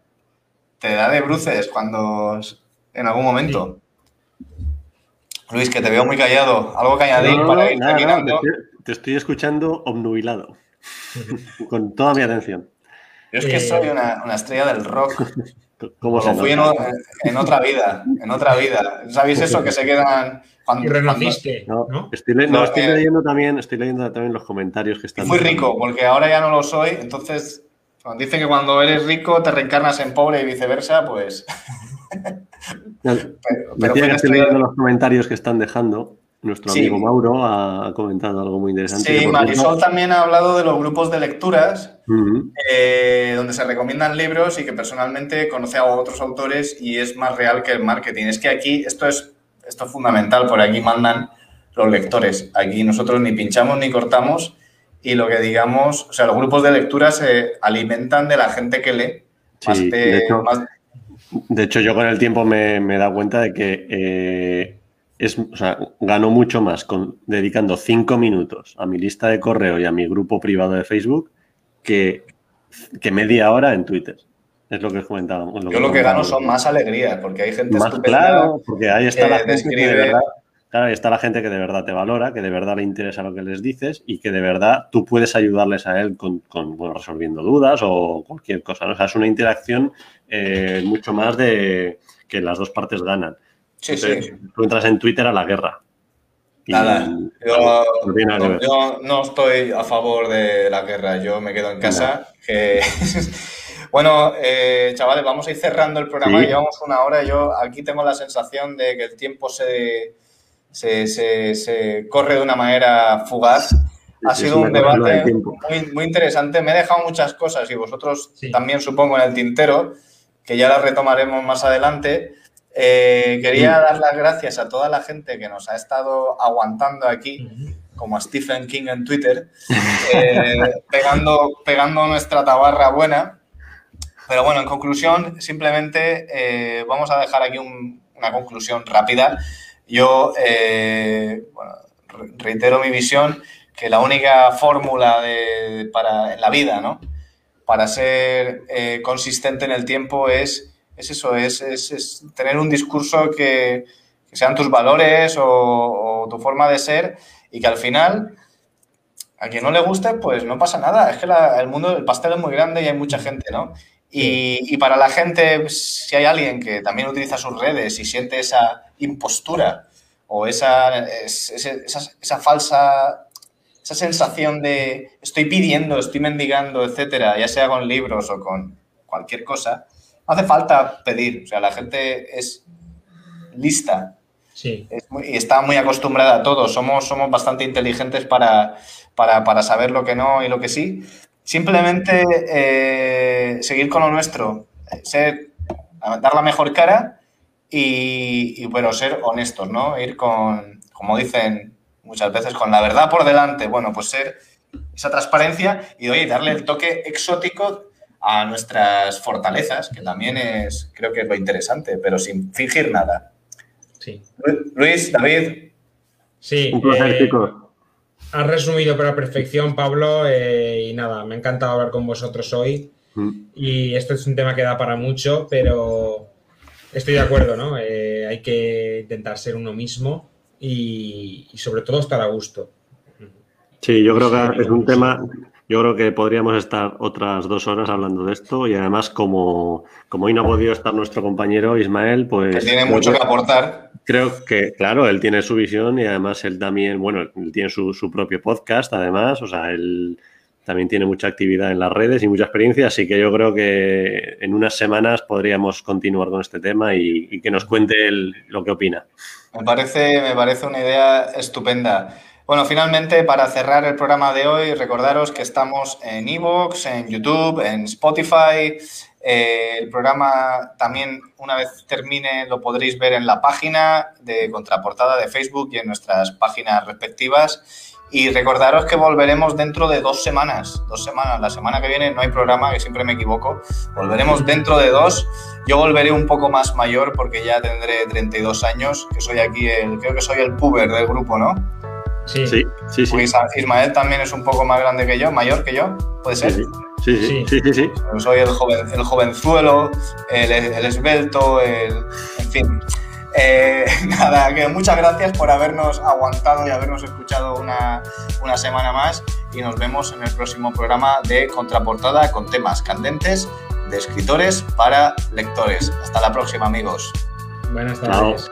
Speaker 2: te da de bruces cuando en algún momento. Luis, que te veo muy callado. ¿Algo que añadir para ir terminando?
Speaker 3: te, estoy escuchando obnubilado, con toda mi atención.
Speaker 2: Yo es que soy una, estrella del rock. Como se fui en, otra vida, en otra vida. ¿Sabéis eso? Que se quedan...
Speaker 4: Cuando, y renaciste,
Speaker 3: ¿no? Estoy, leyendo también, estoy leyendo también los comentarios que están...
Speaker 2: Muy rico, porque ahora ya no lo soy, entonces cuando dicen que cuando eres rico te reencarnas en pobre y viceversa, pues...
Speaker 3: pero, que estoy leyendo los comentarios que están dejando. Nuestro amigo Mauro ha comentado algo muy interesante.
Speaker 2: Sí, Marisol también ha hablado de los grupos de lecturas, eh, donde se recomiendan libros y que personalmente conoce a otros autores y es más real que el marketing. Es que aquí esto es, esto es fundamental, por aquí mandan los lectores. Aquí nosotros ni pinchamos ni cortamos y lo que digamos, o sea, los grupos de lectura se alimentan de la gente que lee.
Speaker 3: de, hecho, yo con el tiempo me, he dado cuenta de que eh, es, o sea, gano mucho más con, dedicando cinco minutos a mi lista de correo y a mi grupo privado de Facebook que, que media hora en Twitter. Es lo que os comentaba.
Speaker 2: yo lo que gano son más alegrías, porque hay gente
Speaker 3: más claro, porque ahí está la gente que de verdad Claro, ahí está la gente que de verdad te valora, que de verdad le interesa lo que les dices y que de verdad tú puedes ayudarles a él con, bueno, resolviendo dudas o cualquier cosa. O sea, es una interacción eh, mucho más de que las dos partes ganan.
Speaker 2: Sí, sí.
Speaker 3: Tú entras en Twitter a la guerra.
Speaker 2: Nada, yo, no, estoy a favor de la guerra, yo me quedo en casa. bueno, eh, chavales, vamos a ir cerrando el programa, llevamos una hora. Yo aquí tengo la sensación de que el tiempo se, se, corre de una manera fugaz. Ha sido un debate muy, interesante. Me he dejado muchas cosas y vosotros también supongo en el tintero, que ya las retomaremos más adelante. Eh, quería dar las gracias a toda la gente que nos ha estado aguantando aquí, como a Stephen King en Twitter, eh, pegando, pegando nuestra tabarra buena. Pero bueno, en conclusión, simplemente eh, vamos a dejar aquí una conclusión rápida. Yo eh, reitero mi visión que la única fórmula para, en la vida, ¿no? Para ser consistente en el tiempo es, es eso, es, tener un discurso que, sean tus valores o, tu forma de ser y que al final, a quien no le guste, pues no pasa nada. Es que el mundo, el pastel es muy grande y hay mucha gente, ¿no? Y, para la gente, si hay alguien que también utiliza sus redes y siente esa impostura o esa, esa, falsa, esa sensación de estoy pidiendo, estoy mendigando, etcétera, ya sea con libros o con cualquier cosa, no hace falta pedir. O sea, la gente es lista
Speaker 4: sí.
Speaker 2: y está muy acostumbrada a todo. Somos, somos bastante inteligentes para, para saber lo que no y lo que sí. Simplemente eh, seguir con lo nuestro, ser, dar la mejor cara y, bueno, ser honestos, ¿no? Ir con, como dicen muchas veces, con la verdad por delante. Bueno, pues ser esa transparencia y oye, darle el toque exótico a nuestras fortalezas, que también es, creo que es lo interesante, pero sin fingir nada.
Speaker 4: Sí.
Speaker 2: Luis, David.
Speaker 4: Sí. Un placer, eh, chicos. Has resumido para perfección, Pablo, eh, y nada, me ha encantado hablar con vosotros hoy. Mm. Y esto es un tema que da para mucho, pero estoy de acuerdo, ¿no? Eh, hay que intentar ser uno mismo y, sobre todo estar a gusto.
Speaker 3: Sí, yo creo que es un tema, yo creo que podríamos estar otras dos horas hablando de esto y además como, como hoy no ha podido estar nuestro compañero Ismael, pues...
Speaker 2: Que tiene mucho que aportar.
Speaker 3: Creo que, claro, él tiene su visión y además él también, bueno, él tiene su, propio podcast además, o sea, él también tiene mucha actividad en las redes y mucha experiencia, así que yo creo que en unas semanas podríamos continuar con este tema y, que nos cuente él lo que opina.
Speaker 2: Me parece, me parece una idea estupenda. Bueno, finalmente, para cerrar el programa de hoy, recordaros que estamos en Evox, en YouTube, en Spotify, eh, el programa también, una vez termine, lo podréis ver en la página de contraportada de Facebook y en nuestras páginas respectivas. Y recordaros que volveremos dentro de dos semanas. Dos semanas. La semana que viene no hay programa, que siempre me equivoco. Volveremos dentro de dos. Yo volveré un poco más mayor porque ya tendré 32 años, que soy aquí el, creo que soy el puber del grupo, ¿no?
Speaker 3: Sí, sí, sí.
Speaker 2: Ismael también es un poco más grande que yo, mayor que yo, ¿puede ser?
Speaker 3: Sí, Sí, sí, sí, sí.
Speaker 2: Soy el, joven, el jovenzuelo, el, el esbelto, el, en fin. Eh, nada, que muchas gracias por habernos aguantado y habernos escuchado una, una semana más y nos vemos en el próximo programa de Contraportada con temas candentes de escritores para lectores. Hasta la próxima, amigos.
Speaker 4: Buenas tardes.